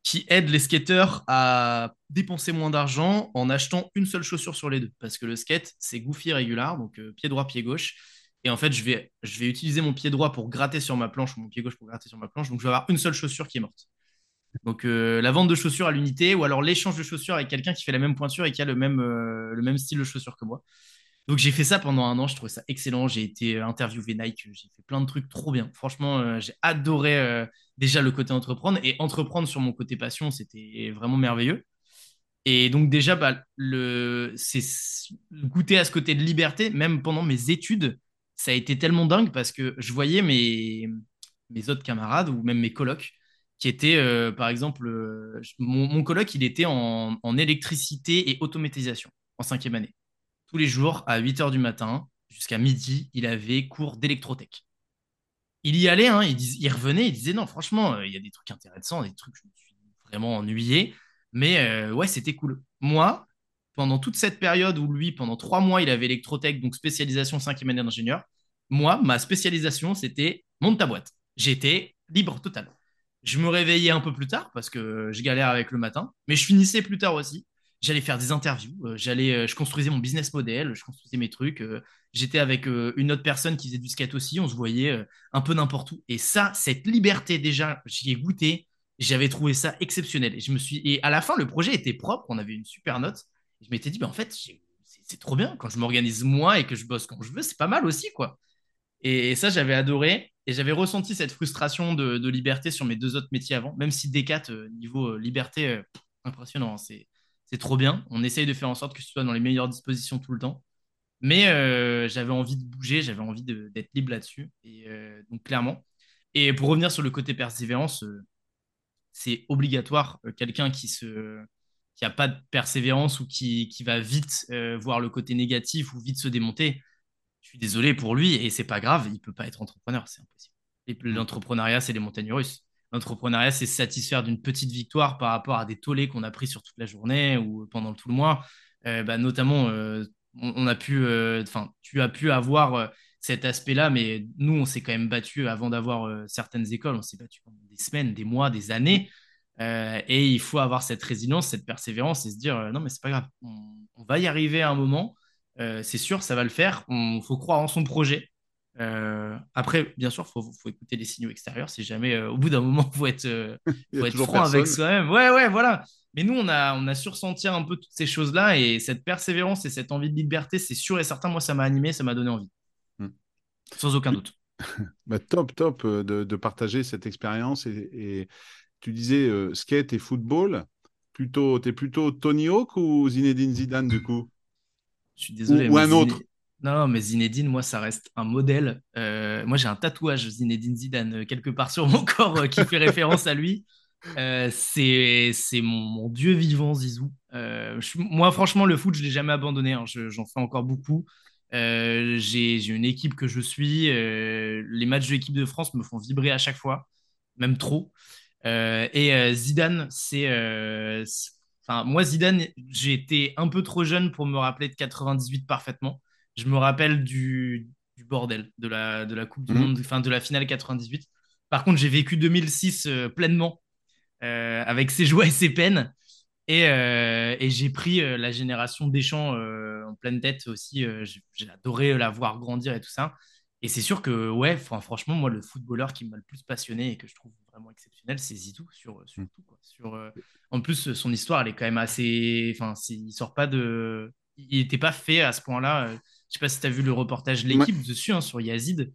qui aide les skateurs à dépenser moins d'argent en achetant une seule chaussure sur les deux. Parce que le skate, c'est goofy régular, donc euh, pied droit, pied gauche. Et en fait, je vais, je vais utiliser mon pied droit pour gratter sur ma planche ou mon pied gauche pour gratter sur ma planche. Donc, je vais avoir une seule chaussure qui est morte. Donc, euh, la vente de chaussures à l'unité ou alors l'échange de chaussures avec quelqu'un qui fait la même pointure et qui a le même, euh, le même style de chaussures que moi. Donc, j'ai fait ça pendant un an. Je trouvais ça excellent. J'ai été interviewé Nike. J'ai fait plein de trucs trop bien. Franchement, euh, j'ai adoré déjà le côté entreprendre. Et entreprendre sur mon côté passion, c'était vraiment merveilleux. Et donc, déjà, bah, le, c'est goûter à ce côté de liberté, même pendant mes études ça a été tellement dingue parce que je voyais mes, mes autres camarades ou même mes colocs qui étaient, euh, par exemple, euh, mon, mon, il était en, électricité et automatisation en cinquième année. Tous les jours, à 8 h du matin jusqu'à midi, il avait cours d'électrotech. Il y allait, hein, il, revenait, il disait non, franchement, euh, il y a des trucs intéressants, des trucs, je me suis vraiment ennuyé, mais ouais, c'était cool. Moi, pendant toute cette période où lui, pendant trois mois, il avait électrotech, donc spécialisation cinquième année d'ingénieur, moi, ma spécialisation, c'était monte ta boîte. J'étais libre total. Je me réveillais un peu plus tard parce que je galère avec le matin, mais je finissais plus tard aussi. J'allais faire des interviews, euh, j'allais, euh, je construisais mon business model, je construisais mes trucs. Euh, j'étais avec une autre personne qui faisait du skate aussi, on se voyait un peu n'importe où. Et ça, cette liberté déjà, j'y ai goûté, j'avais trouvé ça exceptionnel. Et je me suis, et à la fin, le projet était propre, on avait une super note. je m'étais dit, ben en fait, c'est trop bien quand je m'organise moi et que je bosse quand je veux, c'est pas mal aussi, quoi. Et, ça, j'avais adoré. Et j'avais ressenti cette frustration de, liberté sur mes deux autres métiers avant, même si Decat, euh, niveau euh, liberté, euh, impressionnant. Hein. c'est, trop bien. On essaye de faire en sorte que ce soit dans les meilleures dispositions tout le temps. Mais j'avais envie de bouger, j'avais envie d'être libre là-dessus. Et donc, clairement. Et pour revenir sur le côté persévérance, c'est obligatoire. Quelqu'un qui se qui a pas de persévérance ou qui, qui va vite voir le côté négatif ou vite se démonter, je suis désolé pour lui et c'est pas grave, il peut pas être entrepreneur, c'est impossible. Mm. l'entrepreneuriat, c'est les montagnes russes. L'entrepreneuriat, c'est satisfaire d'une petite victoire par rapport à des tollés qu'on a pris sur toute la journée ou pendant tout le mois. Euh, bah, notamment, euh, on, a pu, euh, enfin, tu as pu avoir cet aspect-là, mais nous, on s'est quand même battu avant d'avoir certaines écoles. On s'est battu pendant des semaines, des mois, des années. et il faut avoir cette résilience, cette persévérance et se dire non, mais c'est pas grave, on, va y arriver à un moment. Euh, c'est sûr, ça va le faire. Il faut croire en son projet. après, bien sûr, il faut, faut, écouter les signaux extérieurs. Si jamais, au bout d'un moment, il faut être, faut être franc avec soi-même. Ouais, ouais, voilà. Mais nous, on a, on a su ressentir un peu toutes ces choses-là et cette persévérance et cette envie de liberté, c'est sûr et certain. Moi, ça m'a animé, ça m'a donné envie. Hmm. Sans aucun doute. bah, top, top de, de, partager cette expérience. Et, et, tu disais skate et football. Plutôt, t'es plutôt Tony Hawk ou Zinedine Zidane du coup? Je suis désolé. Ou, un autre. Non, mais Zinedine, moi, ça reste un modèle. Euh, moi, j'ai un tatouage Zinedine Zidane euh, quelque part sur mon corps euh, qui fait référence à lui. c'est mon, dieu vivant, Zizou. moi, franchement, le foot, je ne l'ai jamais abandonné. Hein. J'en fais encore beaucoup. j'ai une équipe que je suis. les matchs de l'équipe de France me font vibrer à chaque fois, même trop. et Zidane, c'est Enfin, moi, Zidane, j'ai été un peu trop jeune pour me rappeler de 98 parfaitement. Je me rappelle du, bordel de la, de la Coupe du mhm. Monde, enfin de la finale 98. Par contre, j'ai vécu 2006 euh, pleinement, euh, avec ses joies et ses peines. Et, euh, et j'ai pris la génération Deschamps en pleine tête aussi. j'ai adoré la voir grandir et tout ça. Et c'est sûr que, ouais, franchement, moi, le footballeur qui m'a le plus passionné et que je trouve vraiment exceptionnel, c'est Zidou sur, sur mm. tout. Quoi. Sur, en plus, son histoire, elle est quand même assez. Enfin, il sort pas de. Il n'était pas fait à ce point-là je sais pas si tu as vu le reportage de l'équipe dessus hein, sur Yazid.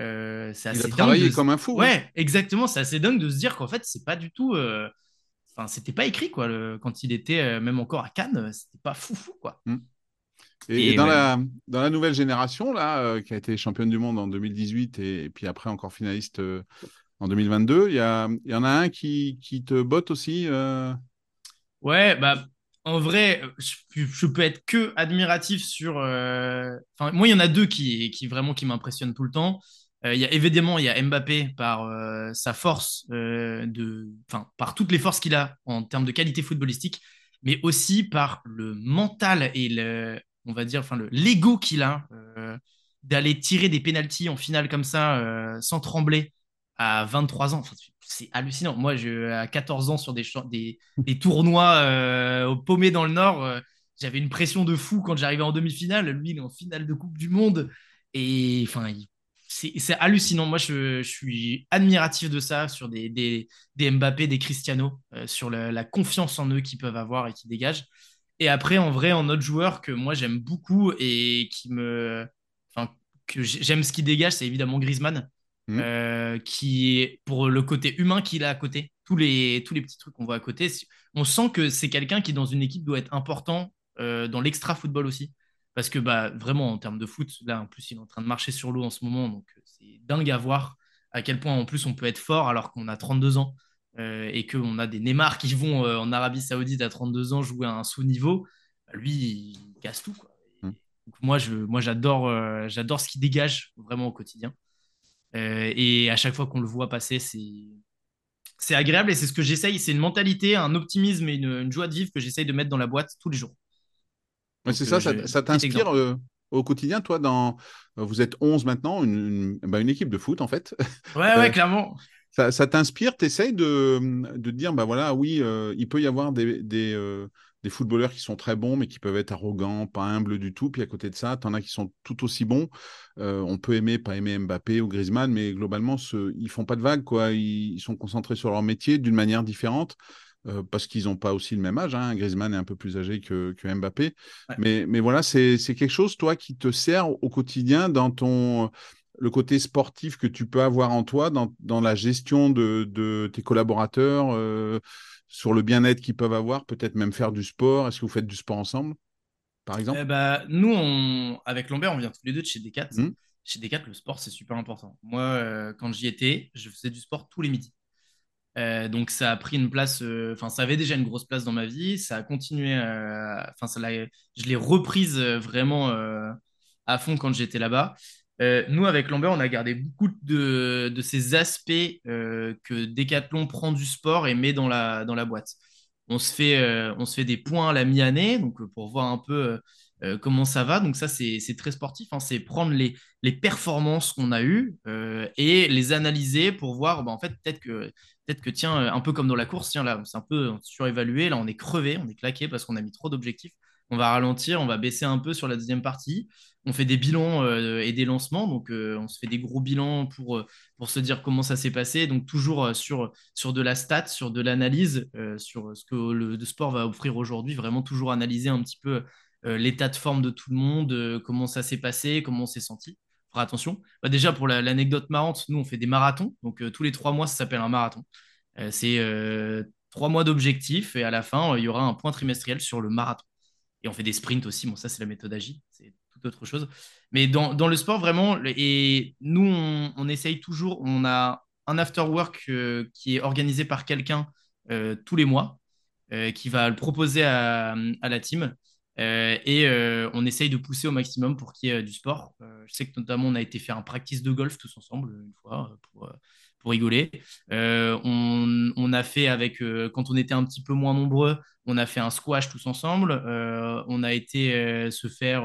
Euh, c'est assez Il a travaillé comme un fou. Hein. Ouais, exactement. C'est assez dingue de se dire qu'en fait, c'est pas du tout. Euh, enfin, c'était pas écrit quoi. Quand il était euh, même encore à Cannes, c'était pas fou fou quoi. Mm. Et, dans, la, dans la nouvelle génération là, qui a été championne du monde en 2018 et, puis après encore finaliste en 2022, il y, a, y en a un qui, te botte aussi. Ouais, bah en vrai, je, peux être que admiratif sur. Euh, enfin, moi, il y en a deux qui, vraiment qui m'impressionnent tout le temps. Euh, il y a évidemment il y a Mbappé par euh, sa force de, enfin par toutes les forces qu'il a en termes de qualité footballistique, mais aussi par le mental et le, on va dire, enfin le l'ego qu'il a d'aller tirer des pénalties en finale comme ça sans trembler à 23 ans c'est hallucinant. Moi, je, à 14 ans, sur des, des, des tournois euh, au paumé dans le Nord, euh, j'avais une pression de fou quand j'arrivais en demi-finale. Lui, il est en finale de Coupe du Monde. Et enfin, c'est hallucinant. Moi, je, suis admiratif de ça sur des, des, des Mbappé, des Cristiano, euh, sur la, confiance en eux qu'ils peuvent avoir et qui dégagent. Et après, en vrai, en autre joueur que moi j'aime beaucoup et qui me. Enfin, que j'aime ce qu'il dégage, c'est évidemment Griezmann. Mmh. Euh, qui est pour le côté humain qu'il a à côté, tous les, tous les petits trucs qu'on voit à côté. On sent que c'est quelqu'un qui, dans une équipe, doit être important euh, dans l'extra football aussi. Parce que bah, vraiment, en termes de foot, là, en plus, il est en train de marcher sur l'eau en ce moment. Donc, euh, c'est dingue à voir à quel point, en plus, on peut être fort alors qu'on a 32 ans et qu'on a des Neymar qui vont en Arabie Saoudite à 32 ans jouer à un sous-niveau. Bah, lui, il casse tout. Quoi. Mmh. moi, je, moi j'adore, j'adore ce qu'il dégage vraiment au quotidien. Euh, et à chaque fois qu'on le voit passer, c'est agréable et c'est ce que j'essaye. C'est une mentalité, un optimisme et une, joie de vivre que j'essaye de mettre dans la boîte tous les jours. c'est ça, euh, ça, t'inspire euh, au quotidien, toi, dans... vous êtes 11 maintenant, une, bah, une, équipe de foot en fait. Ouais, ouais, clairement. Ça, ça t'inspire, tu essayes de, de dire, bah voilà, oui, il peut y avoir des, des, des footballeurs qui sont très bons, mais qui peuvent être arrogants, pas humbles du tout. Puis à côté de ça, tu en as qui sont tout aussi bons. Euh, on peut aimer, pas aimer Mbappé ou Griezmann, mais globalement, ce, ils font pas de vagues. Quoi. Ils, sont concentrés sur leur métier d'une manière différente. Euh, parce qu'ils n'ont pas aussi le même âge. Hein. Griezmann est un peu plus âgé que, que Mbappé. Mais, mais voilà, c'est quelque chose, toi, qui te sert au quotidien dans ton le côté sportif que tu peux avoir en toi, dans, dans la gestion de, de tes collaborateurs, euh, sur le bien-être qu'ils peuvent avoir, peut-être même faire du sport. Est-ce que vous faites du sport ensemble, par exemple? Eh ben, Nous, on... avec Lambert, on vient tous les deux de chez Decat. Mmh. Chez Decat, le sport, c'est super important. Moi, euh, quand j'y étais, je faisais du sport tous les midis. Euh, donc ça a pris une place, euh, enfin ça avait déjà une grosse place dans ma vie, ça a continué, enfin je l'ai reprise vraiment à fond quand j'étais là-bas. Euh, nous, avec Lambert, on a gardé beaucoup de, ces aspects euh, que Decathlon prend du sport et met dans la, boîte. On se, fait, euh, on se fait des points à la mi-année, pour voir un peu comment ça va. Donc ça, c'est très sportif. Hein. C'est prendre les, performances qu'on a eues et les analyser pour voir, bah, en fait, peut-être que, peut que, tiens, un peu comme dans la course, tiens, là, c'est un peu surévalué, là, on est crevé, on est claqué parce qu'on a mis trop d'objectifs. On va ralentir, on va baisser un peu sur la deuxième partie. On fait des bilans euh, et des lancements, donc euh, on se fait des gros bilans pour, euh, pour se dire comment ça s'est passé. Donc toujours sur, de la stat, sur de l'analyse, sur ce que le, sport va offrir aujourd'hui, vraiment toujours analyser un petit peu l'état de forme de tout le monde, comment ça s'est passé, comment on s'est senti. Fera attention. Bah, déjà pour l'anecdote marrante, nous on fait des marathons, donc tous les trois mois ça s'appelle un marathon. C'est trois mois d'objectifs et à la fin il y aura un point trimestriel sur le marathon. Et on fait des sprints aussi. Bon, ça, c'est la méthode agile. C'est toute autre chose. Mais dans, dans le sport, vraiment, et nous, on, essaye toujours, on a un after work euh, qui est organisé par quelqu'un euh, tous les mois, euh, qui va le proposer à, à la team. et on essaye de pousser au maximum pour qu'il y ait du sport. je sais que notamment, on a été faire un practice de golf tous ensemble une fois pour, rigoler. Euh, on, a fait avec, euh, quand on était un petit peu moins nombreux, on a fait un squash tous ensemble. Euh, on a été se faire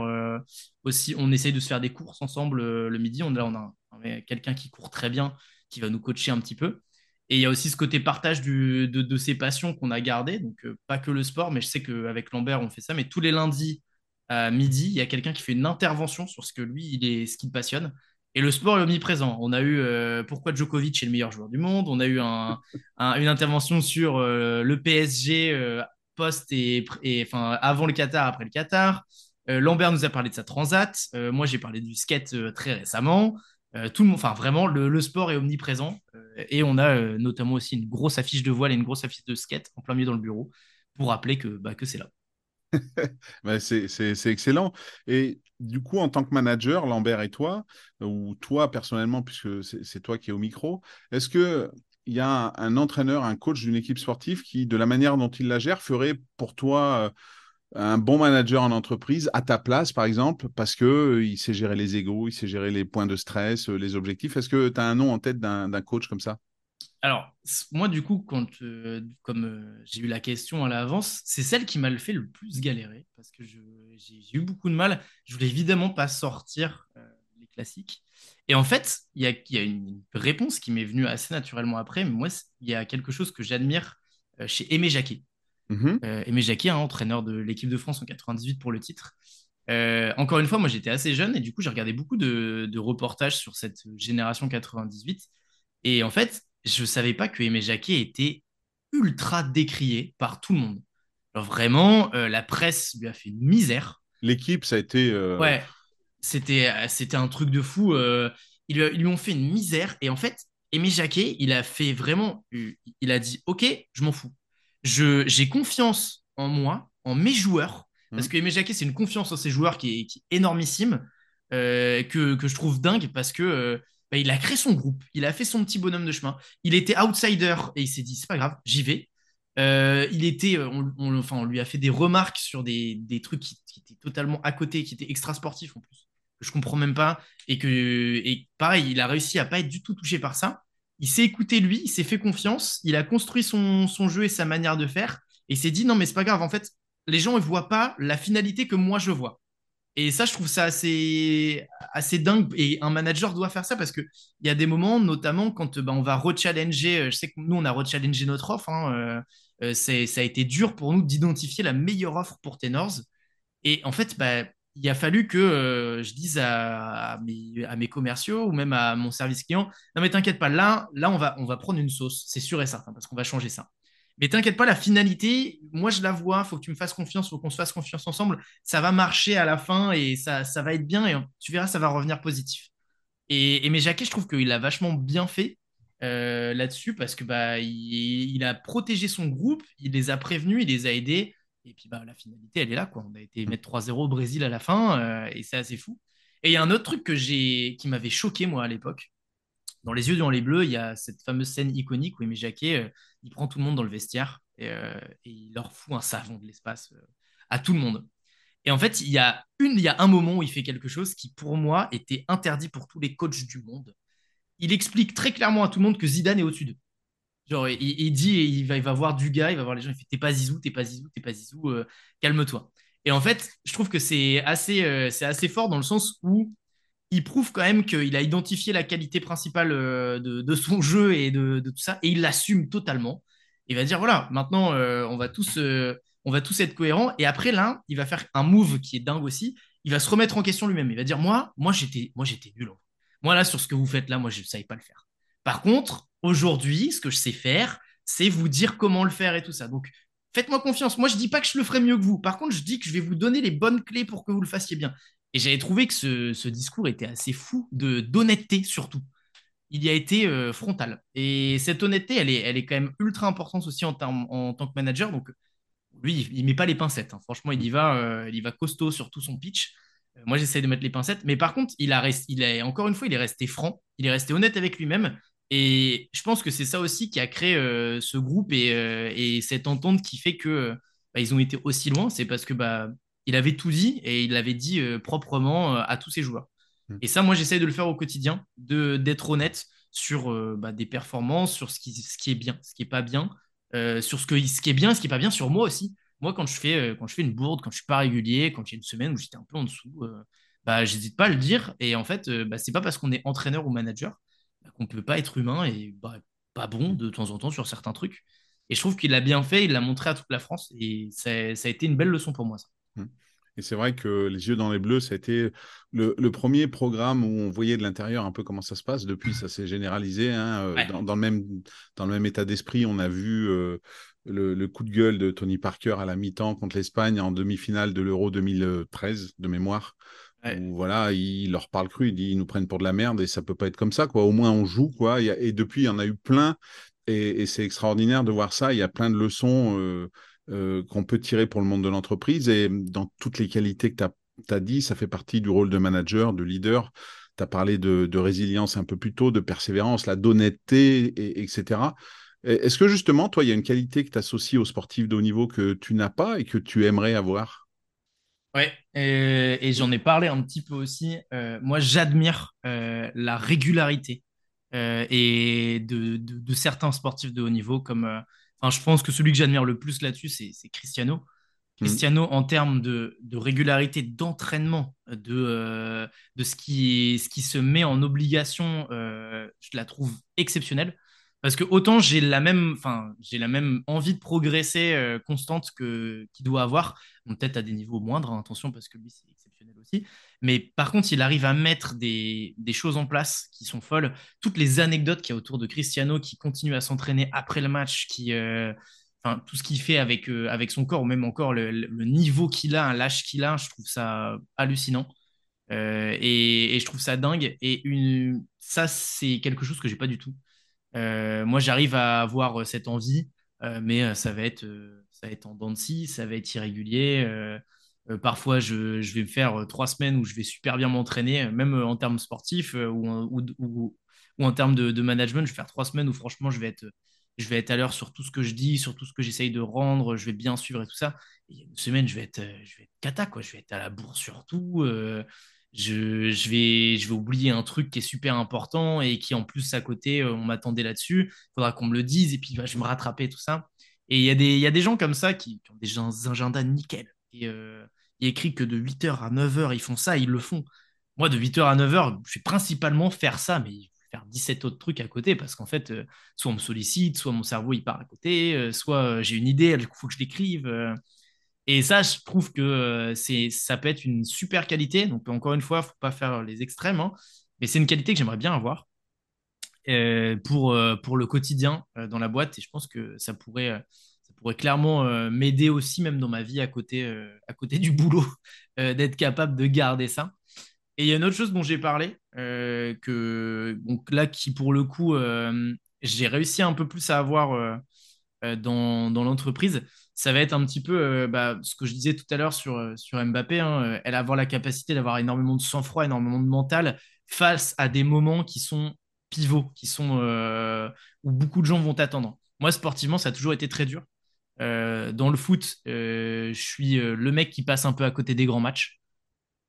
aussi, on essaye de se faire des courses ensemble le midi. On, là, on a, quelqu'un qui court très bien, qui va nous coacher un petit peu. Et il y a aussi ce côté partage de, de, ces passions qu'on a gardé. Donc, pas que le sport, mais je sais qu'avec Lambert, on fait ça. Mais tous les lundis à midi, il y a quelqu'un qui fait une intervention sur ce que lui, il est, ce qui le passionne. Et le sport est omniprésent. On a eu euh, pourquoi Djokovic est le meilleur joueur du monde? On a eu une intervention sur euh, le PSG euh, post et, avant le Qatar, après le Qatar. Lambert nous a parlé de sa transat. moi, j'ai parlé du skate très récemment. tout le monde, vraiment, le, sport est omniprésent. et on a notamment aussi une grosse affiche de voile et une grosse affiche de skate en plein milieu dans le bureau pour rappeler que, bah, que c'est là. Bah, c'est excellent. Et du coup, en tant que manager, Lambert et toi, ou toi personnellement, puisque c'est toi qui es au micro, est-ce que il y a un, entraîneur, un coach d'une équipe sportive qui, de la manière dont il la gère, ferait pour toi euh, un bon manager en entreprise à ta place, par exemple, parce que euh, il sait gérer les égaux, il sait gérer les points de stress, euh, les objectifs? Est-ce que tu as un nom en tête d'un coach comme ça? Alors, moi, du coup, quand, euh, comme euh, j'ai eu la question à l'avance, c'est celle qui m'a le fait le plus galérer parce que j'ai eu beaucoup de mal. Je voulais évidemment pas sortir euh, les classiques. Et en fait, il y a, une réponse qui m'est venue assez naturellement après. Mais moi, il y a quelque chose que j'admire chez Aimé Jacquet. Mmh Aimé Jacquet, hein, entraîneur de l'équipe de France en 98 pour le titre. encore une fois, moi, j'étais assez jeune et du coup, j'ai regardé beaucoup de, de reportages sur cette génération 98. Et en fait, je savais pas que Aimé Jacquet était ultra décrié par tout le monde. Alors vraiment, euh, la presse lui a fait une misère. L'équipe, ça a été. Euh, ouais, c'était, euh, c'était un truc de fou. ils, lui ont fait une misère. Et en fait, Aimé Jacquet, il a fait vraiment. Il a dit Ok, je m'en fous. Je, j'ai confiance en moi, en mes joueurs. Parce mmh. que Aimé Jacquet, c'est une confiance en ses joueurs qui est, énormissime. que, que, je trouve dingue parce que bah, il a créé son groupe, il a fait son petit bonhomme de chemin. Il était outsider et il s'est dit c'est pas grave, j'y vais. Euh, il était, euh, on, on lui a fait des remarques sur des, trucs qui, étaient totalement à côté, qui étaient extra sportifs en plus, que je comprends même pas. Et que, et pareil, il a réussi à pas être du tout touché par ça. Il s'est écouté lui, il s'est fait confiance, il a construit son, son jeu et sa manière de faire. Et il s'est dit non, mais c'est pas grave, en fait, les gens ne voient pas la finalité que moi je vois. Et ça, je trouve ça assez, dingue. Et un manager doit faire ça parce qu'il y a des moments, notamment quand ben, on va rechallenger. Euh, je sais que nous, on a rechallengé notre offre. Hein, euh, euh, ça a été dur pour nous d'identifier la meilleure offre pour Tenors. Et en fait, bah, il a fallu que je dise à, mes, à, mes, commerciaux ou même à mon service client Non, mais t'inquiète pas, là, là on, va, on va prendre une sauce, c'est sûr et certain, parce qu'on va changer ça. Mais t'inquiète pas, la finalité, moi je la vois, faut que tu me fasses confiance, faut qu'on se fasse confiance ensemble. Ça va marcher à la fin et ça, ça va être bien et tu verras, ça va revenir positif. Et, mais Jacquet, je trouve qu'il a vachement bien fait euh, là-dessus parce que bah, il, a protégé son groupe, il les a prévenus, il les a aidés. Et puis bah, la finalité, elle est là. Quoi. On a été mettre 3-0 au Brésil à la fin euh, et c'est assez fou. Et il y a un autre truc que qui m'avait choqué moi à l'époque dans Les yeux dans les bleus, il y a cette fameuse scène iconique où Aimé Jacquet, euh, il prend tout le monde dans le vestiaire euh, et, il leur fout un savon de l'espace euh, à tout le monde. Et en fait, il y, a une, il y a un moment où il fait quelque chose qui, pour moi, était interdit pour tous les coachs du monde. Il explique très clairement à tout le monde que Zidane est au-dessus d'eux. Genre, il, dit, il va, il va voir du gars, il va voir les gens, il fait T'es pas Zizou, t'es pas Zizou, t'es pas Zizou, calme-toi. Et en fait, je trouve que c'est assez, c'est assez fort dans le sens où il prouve quand même qu'il a identifié la qualité principale euh, de, son jeu et de, tout ça, et il l'assume totalement. Il va dire voilà, maintenant, euh, on va tous, euh, on va tous être cohérents. Et après, l'un, il va faire un move qui est dingue aussi. Il va se remettre en question lui-même. Il va dire Moi, moi j'étais moi, j'étais nul. Moi, là, sur ce que vous faites là, moi, je ne savais pas le faire. Par contre, aujourd'hui, ce que je sais faire, c'est vous dire comment le faire et tout ça. Donc, faites-moi confiance. Moi, je dis pas que je le ferai mieux que vous. Par contre, je dis que je vais vous donner les bonnes clés pour que vous le fassiez bien. Et j'avais trouvé que ce, discours était assez fou d'honnêteté surtout. Il y a été euh, frontal. Et cette honnêteté, elle est, quand même ultra importante aussi en, tant que manager. Donc, lui, il, ne met pas les pincettes. Hein. Franchement, il y va, euh, il va costaud sur tout son pitch. Euh, moi, j'essaie de mettre les pincettes. Mais par contre, il a, encore une fois, il est resté franc. Il est resté honnête avec lui-même. Et je pense que c'est ça aussi qui a créé ce groupe et, cette entente qui fait que bah, ils ont été aussi loin. C'est parce que bah, il avait tout dit et il l'avait dit euh, proprement à tous ses joueurs. Hmm. Et ça, moi, j'essaie de le faire au quotidien, de d'être honnête sur bah, des performances, sur ce qui, ce qui est bien, ce qui est pas bien, sur ce, que, ce qui est bien, ce qui est pas bien, sur moi aussi. Moi, quand je fais, quand je fais une bourde, quand je suis pas régulier, quand il y a une semaine où j'étais un peu en dessous, bah, j'hésite pas à le dire. Et en fait, bah, c'est pas parce qu'on est entraîneur ou manager qu'on ne peut pas être humain et bah, pas bon de temps en temps sur certains trucs. Et je trouve qu'il l'a bien fait, il l'a montré à toute la France et ça, a été une belle leçon pour moi. Ça. Mmh. Et c'est vrai que Les Yeux dans les Bleus, ça a été le, premier programme où on voyait de l'intérieur un peu comment ça se passe. Depuis, ça s'est généralisé. Hein, euh, dans, le même, dans le même état d'esprit, on a vu euh, le, coup de gueule de Tony Parker à la mi-temps contre l'Espagne en demi-finale de l'Euro 2013, de mémoire. voilà, il leur parle cru, il dit ils nous prennent pour de la merde et ça peut pas être comme ça, quoi. Au moins on joue, quoi. Et depuis, il y en a eu plein et, c'est extraordinaire de voir ça. Il y a plein de leçons euh, euh, qu'on peut tirer pour le monde de l'entreprise et dans toutes les qualités que tu as, dit, ça fait partie du rôle de manager, de leader. Tu as parlé de, résilience un peu plus tôt, de persévérance, la d'honnêteté, etc. Est-ce que justement, toi, il y a une qualité que tu associes aux sportifs de haut niveau que tu n'as pas et que tu aimerais avoir? Ouais, et, j'en ai parlé un petit peu aussi. Euh, moi, j'admire euh, la régularité euh, et de, certains sportifs de haut niveau. Comme, enfin, je pense que celui que j'admire le plus là-dessus, c'est Cristiano. Mmh. Cristiano, en termes de, régularité d'entraînement, de, de ce, qui, ce qui se met en obligation, je la trouve exceptionnelle. Parce que autant j'ai la même, j'ai la même envie de progresser euh, constante que qu'il doit avoir, peut-être à des niveaux moindres, hein, attention parce que lui c'est aussi. Mais par contre, il arrive à mettre des, choses en place qui sont folles. Toutes les anecdotes qu'il y a autour de Cristiano qui continue à s'entraîner après le match, euh, tout ce qu'il fait avec euh, avec son corps ou même encore le, niveau qu'il a, l'âge qu'il a, je trouve ça hallucinant. Et, et, je trouve ça dingue. Et ça, c'est quelque chose que j'ai pas du tout. Euh, moi, j'arrive à avoir euh, cette envie, euh, mais ça va être, ça va être en dents de scie, ça va être irrégulier. Parfois, je, vais me faire trois semaines où je vais super bien m'entraîner, même en termes sportifs ou, ou, en termes de, management. Je vais faire trois semaines où franchement, je vais être, je vais être à l'heure sur tout ce que je dis, sur tout ce que j'essaye de rendre, je vais bien suivre et tout ça. Et une semaine, je vais être, je vais cata, quoi. Je vais être à la bourre sur tout je, je, vais, je vais oublier un truc qui est super important et qui en plus à côté, euh, on m'attendait là-dessus. Il faudra qu'on me le dise et puis bah, je vais me rattraper, tout ça. Et il y, y a des gens comme ça qui, ont des agendas nickel. Et euh, il écrit que de 8h à 9h, ils font ça, ils le font. Moi, de 8h à 9h, je vais principalement faire ça, mais faire 17 autres trucs à côté parce qu'en fait, euh, soit on me sollicite, soit mon cerveau il part à côté, soit j'ai une idée, il faut que je l'écrive. Et ça, je trouve que euh, c'est, ça peut être une super qualité. Donc, encore une fois, il ne faut pas faire les extrêmes. Hein. mais c'est une qualité que j'aimerais bien avoir euh, pour, euh, pour le quotidien dans la boîte. Et je pense que ça pourrait, pourrait clairement m'aider aussi, même dans ma vie à côté, à côté du boulot, d'être capable de garder ça. Et il y a une autre chose dont j'ai parlé, que, donc là, qui pour le coup, j'ai réussi un peu plus à avoir dans, dans l'entreprise ça va être un petit peu euh, bah, ce que je disais tout à l'heure sur, euh, sur Mbappé. Hein, euh, elle avoir la capacité d'avoir énormément de sang-froid, énormément de mental face à des moments qui sont pivots, qui sont où beaucoup de gens vont attendre. Moi, sportivement, ça a toujours été très dur. Dans le foot, je suis le mec qui passe un peu à côté des grands matchs.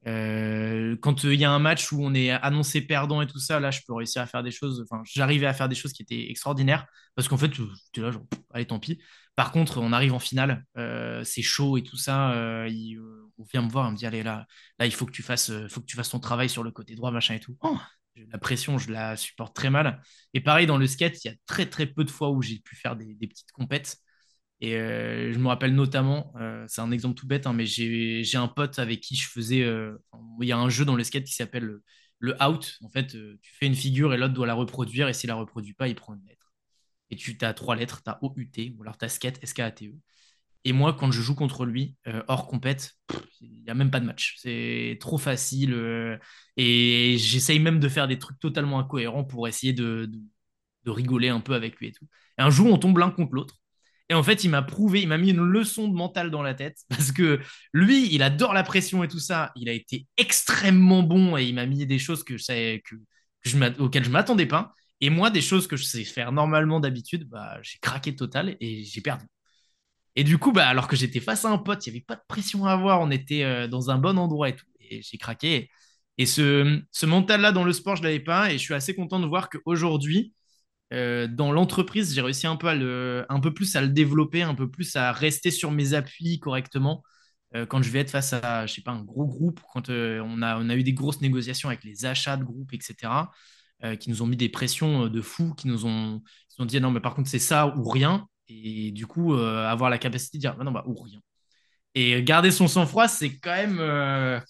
Euh, quand il y a un match où on est annoncé perdant et tout ça, là, je peux réussir à faire des choses. Enfin, j'arrivais à faire des choses qui étaient extraordinaires parce qu'en fait, tu là, genre, allez, tant pis. Par contre, on arrive en finale, euh, c'est chaud et tout ça. Euh, on vient me voir, on me dit, allez, là, là, il faut que tu fasses, faut que tu fasses ton travail sur le côté droit, machin et tout. Oh, la pression, je la supporte très mal. Et pareil, dans le skate, il y a très, très peu de fois où j'ai pu faire des, des petites compètes. Et euh, je me rappelle notamment, euh, c'est un exemple tout bête, hein, mais j'ai un pote avec qui je faisais. Euh, il y a un jeu dans le skate qui s'appelle le, out. En fait, tu fais une figure et l'autre doit la reproduire, et s'il la reproduit pas, il prend une lettre. Et tu as trois lettres, tu as O-U-T, ou alors tu as skate, S-K-A-T-E. Et moi, quand je joue contre lui, hors compète, il n'y a même pas de match. C'est trop facile. et j'essaye même de faire des trucs totalement incohérents pour essayer de, de rigoler un peu avec lui et tout. Et un jour, on tombe l'un contre l'autre. Et en fait, il m'a prouvé, il m'a mis une leçon de mental dans la tête parce que lui, il adore la pression et tout ça. Il a été extrêmement bon et il m'a mis des choses que je savais, que, je auxquelles je m'attendais pas. Et moi, des choses que je sais faire normalement d'habitude, bah, j'ai craqué total et j'ai perdu. Et du coup, bah, alors que j'étais face à un pote, il n'y avait pas de pression à avoir, on était euh, dans un bon endroit et tout. Et j'ai craqué. Et ce, ce mental-là dans le sport, je ne l'avais pas. Et je suis assez content de voir qu'aujourd'hui, euh, dans l'entreprise, j'ai réussi un peu, à le, un peu plus à le développer, un peu plus à rester sur mes appuis correctement. Euh, quand je vais être face à, je sais pas, un gros groupe, quand euh, on, a, on a eu des grosses négociations avec les achats de groupes, etc., qui nous ont mis des pressions de fous, qui nous ont, qui ont dit non, mais par contre, c'est ça ou rien. Et du coup, avoir la capacité de dire bah non, bah, ou rien. Et garder son sang-froid, c'est quand même.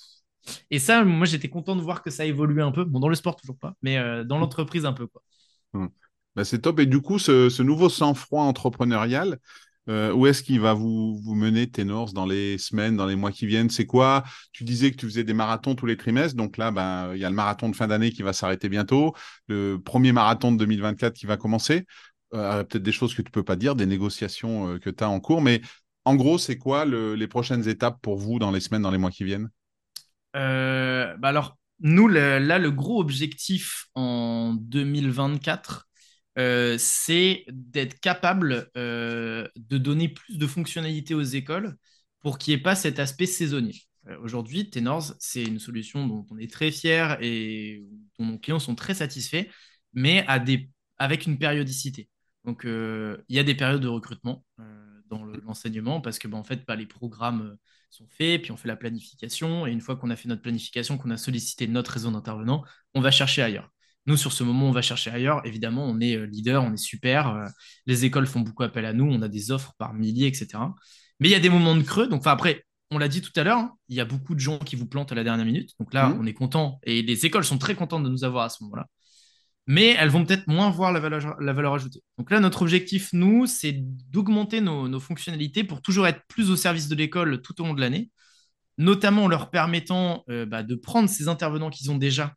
Et ça, moi, j'étais content de voir que ça évoluait un peu. Bon, dans le sport, toujours pas, mais dans l'entreprise, un peu. Quoi. Mmh. Bah, c'est top. Et du coup, ce, nouveau sang-froid entrepreneurial, euh, où est-ce qu'il va vous, vous mener, Ténors, dans les semaines, dans les mois qui viennent? C'est quoi? Tu disais que tu faisais des marathons tous les trimestres. Donc là, ben, il y a le marathon de fin d'année qui va s'arrêter bientôt, le premier marathon de 2024 qui va commencer. Euh, peut-être des choses que tu peux pas dire, des négociations euh, que tu as en cours. Mais en gros, c'est quoi les prochaines étapes pour vous dans les semaines, dans les mois qui viennent? Bah Alors, nous, là, le gros objectif en 2024, euh, c'est d'être capable euh, de donner plus de fonctionnalités aux écoles pour qu'il n'y ait pas cet aspect saisonnier. Euh, aujourd'hui, Tenors, c'est une solution dont on est très fier et dont nos clients sont très satisfaits, mais avec une périodicité. Donc, il y a des périodes de recrutement dans l'enseignement parce que, ben, en fait, les programmes sont faits, puis on fait la planification, et une fois qu'on a fait notre planification, qu'on a sollicité notre réseau d'intervenants, on va chercher ailleurs. Nous, sur ce moment, on va chercher ailleurs. Évidemment, on est euh, leader, on est super. Euh, les écoles font beaucoup appel à nous. On a des offres par milliers, etc. Mais il y a des moments de creux. Donc, après, on l'a dit tout à l'heure, hein, il y a beaucoup de gens qui vous plantent à la dernière minute. Donc là, mmh. on est content. Et les écoles sont très contentes de nous avoir à ce moment-là. Mais elles vont peut-être moins voir la valeur, la valeur ajoutée. Donc là, notre objectif, nous, c'est d'augmenter nos, fonctionnalités pour toujours être plus au service de l'école tout au long de l'année, notamment en leur permettant euh, bah, de prendre ces intervenants qu'ils ont déjà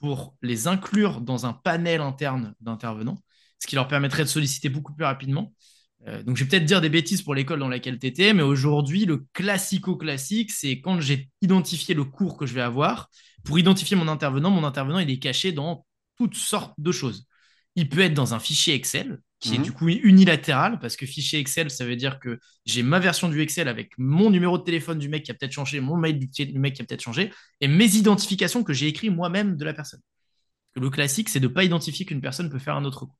pour les inclure dans un panel interne d'intervenants, ce qui leur permettrait de solliciter beaucoup plus rapidement. Euh, donc, je vais peut-être dire des bêtises pour l'école dans laquelle tu étais, mais aujourd'hui, le classico-classique, c'est quand j'ai identifié le cours que je vais avoir, pour identifier mon intervenant, mon intervenant, il est caché dans toutes sortes de choses. Il peut être dans un fichier Excel, qui est mhm. du coup unilatéral, parce que fichier Excel, ça veut dire que j'ai ma version du Excel avec mon numéro de téléphone du mec qui a peut-être changé, mon mail du mec qui a peut-être changé, et mes identifications que j'ai écrites moi-même de la personne. Le classique, c'est de ne pas identifier qu'une personne peut faire un autre coup.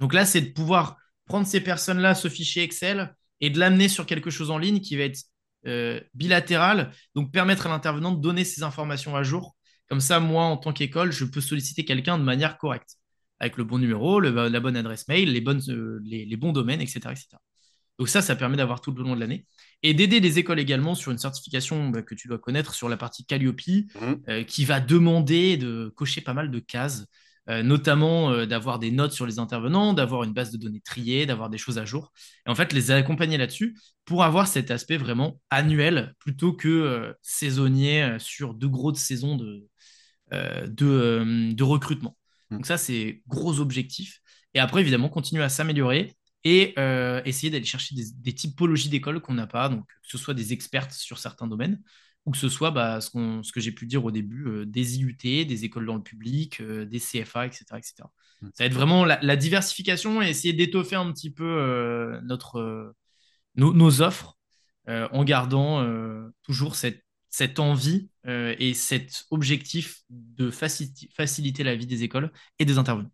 Donc là, c'est de pouvoir prendre ces personnes-là, ce fichier Excel, et de l'amener sur quelque chose en ligne qui va être euh, bilatéral, donc permettre à l'intervenant de donner ces informations à jour. Comme ça, moi, en tant qu'école, je peux solliciter quelqu'un de manière correcte avec le bon numéro, la bonne adresse mail, les, bonnes, euh, les, bons domaines, etc., etc. Donc ça, ça permet d'avoir tout le long de l'année. Et d'aider les écoles également sur une certification bah, que tu dois connaître sur la partie Calliope, mmh. euh, qui va demander de cocher pas mal de cases, euh, notamment d'avoir des notes sur les intervenants, d'avoir une base de données triée, d'avoir des choses à jour. Et en fait, les accompagner là-dessus pour avoir cet aspect vraiment annuel plutôt que saisonnier sur deux grosses saisons de, de, de recrutement. Mm. Donc ça, c'est gros objectif. Et après, évidemment, continuer à s'améliorer et euh, essayer d'aller chercher des, typologies d'écoles qu'on n'a pas, donc que ce soit des experts sur certains domaines, ou que ce soit bah, ce, ce, que j'ai pu dire au début, euh, des IUT, des écoles dans le public, euh, des CFA, etc. etc. Mm. Ça va être vraiment la, diversification et essayer d'étoffer un petit peu notre, nos, offres en gardant toujours cette cette envie euh, et cet objectif de faciliter la vie des écoles et des intervenants.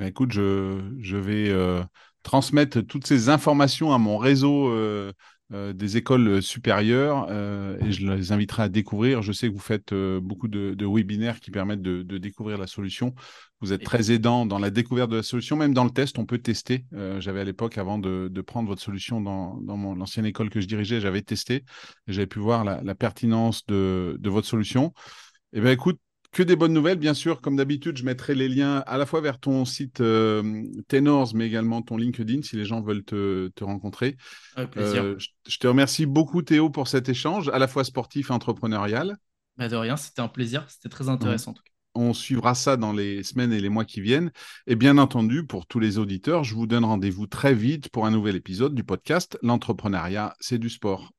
Eh écoute, je, je vais euh, transmettre toutes ces informations à mon réseau euh, des écoles supérieures et je les inviterai à découvrir. Je sais que vous faites beaucoup de, webinaires qui permettent de, découvrir la solution. Vous êtes très aidant dans la découverte de la solution, même dans le test, on peut tester. j'avais à l'époque, avant de, prendre votre solution dans, dans l'ancienne école que je dirigeais, j'avais testé et j'avais pu voir la, pertinence de, votre solution. Eh bien, écoute, que des bonnes nouvelles, bien sûr. Comme d'habitude, je mettrai les liens à la fois vers ton site euh, Tenors, mais également ton LinkedIn si les gens veulent te, rencontrer. Avec plaisir. Euh, je, te remercie beaucoup, Théo, pour cet échange, à la fois sportif et entrepreneurial. Bah de rien, c'était un plaisir. C'était très intéressant. On suivra ça dans les semaines et les mois qui viennent. Et bien entendu, pour tous les auditeurs, je vous donne rendez-vous très vite pour un nouvel épisode du podcast L'entrepreneuriat, c'est du sport.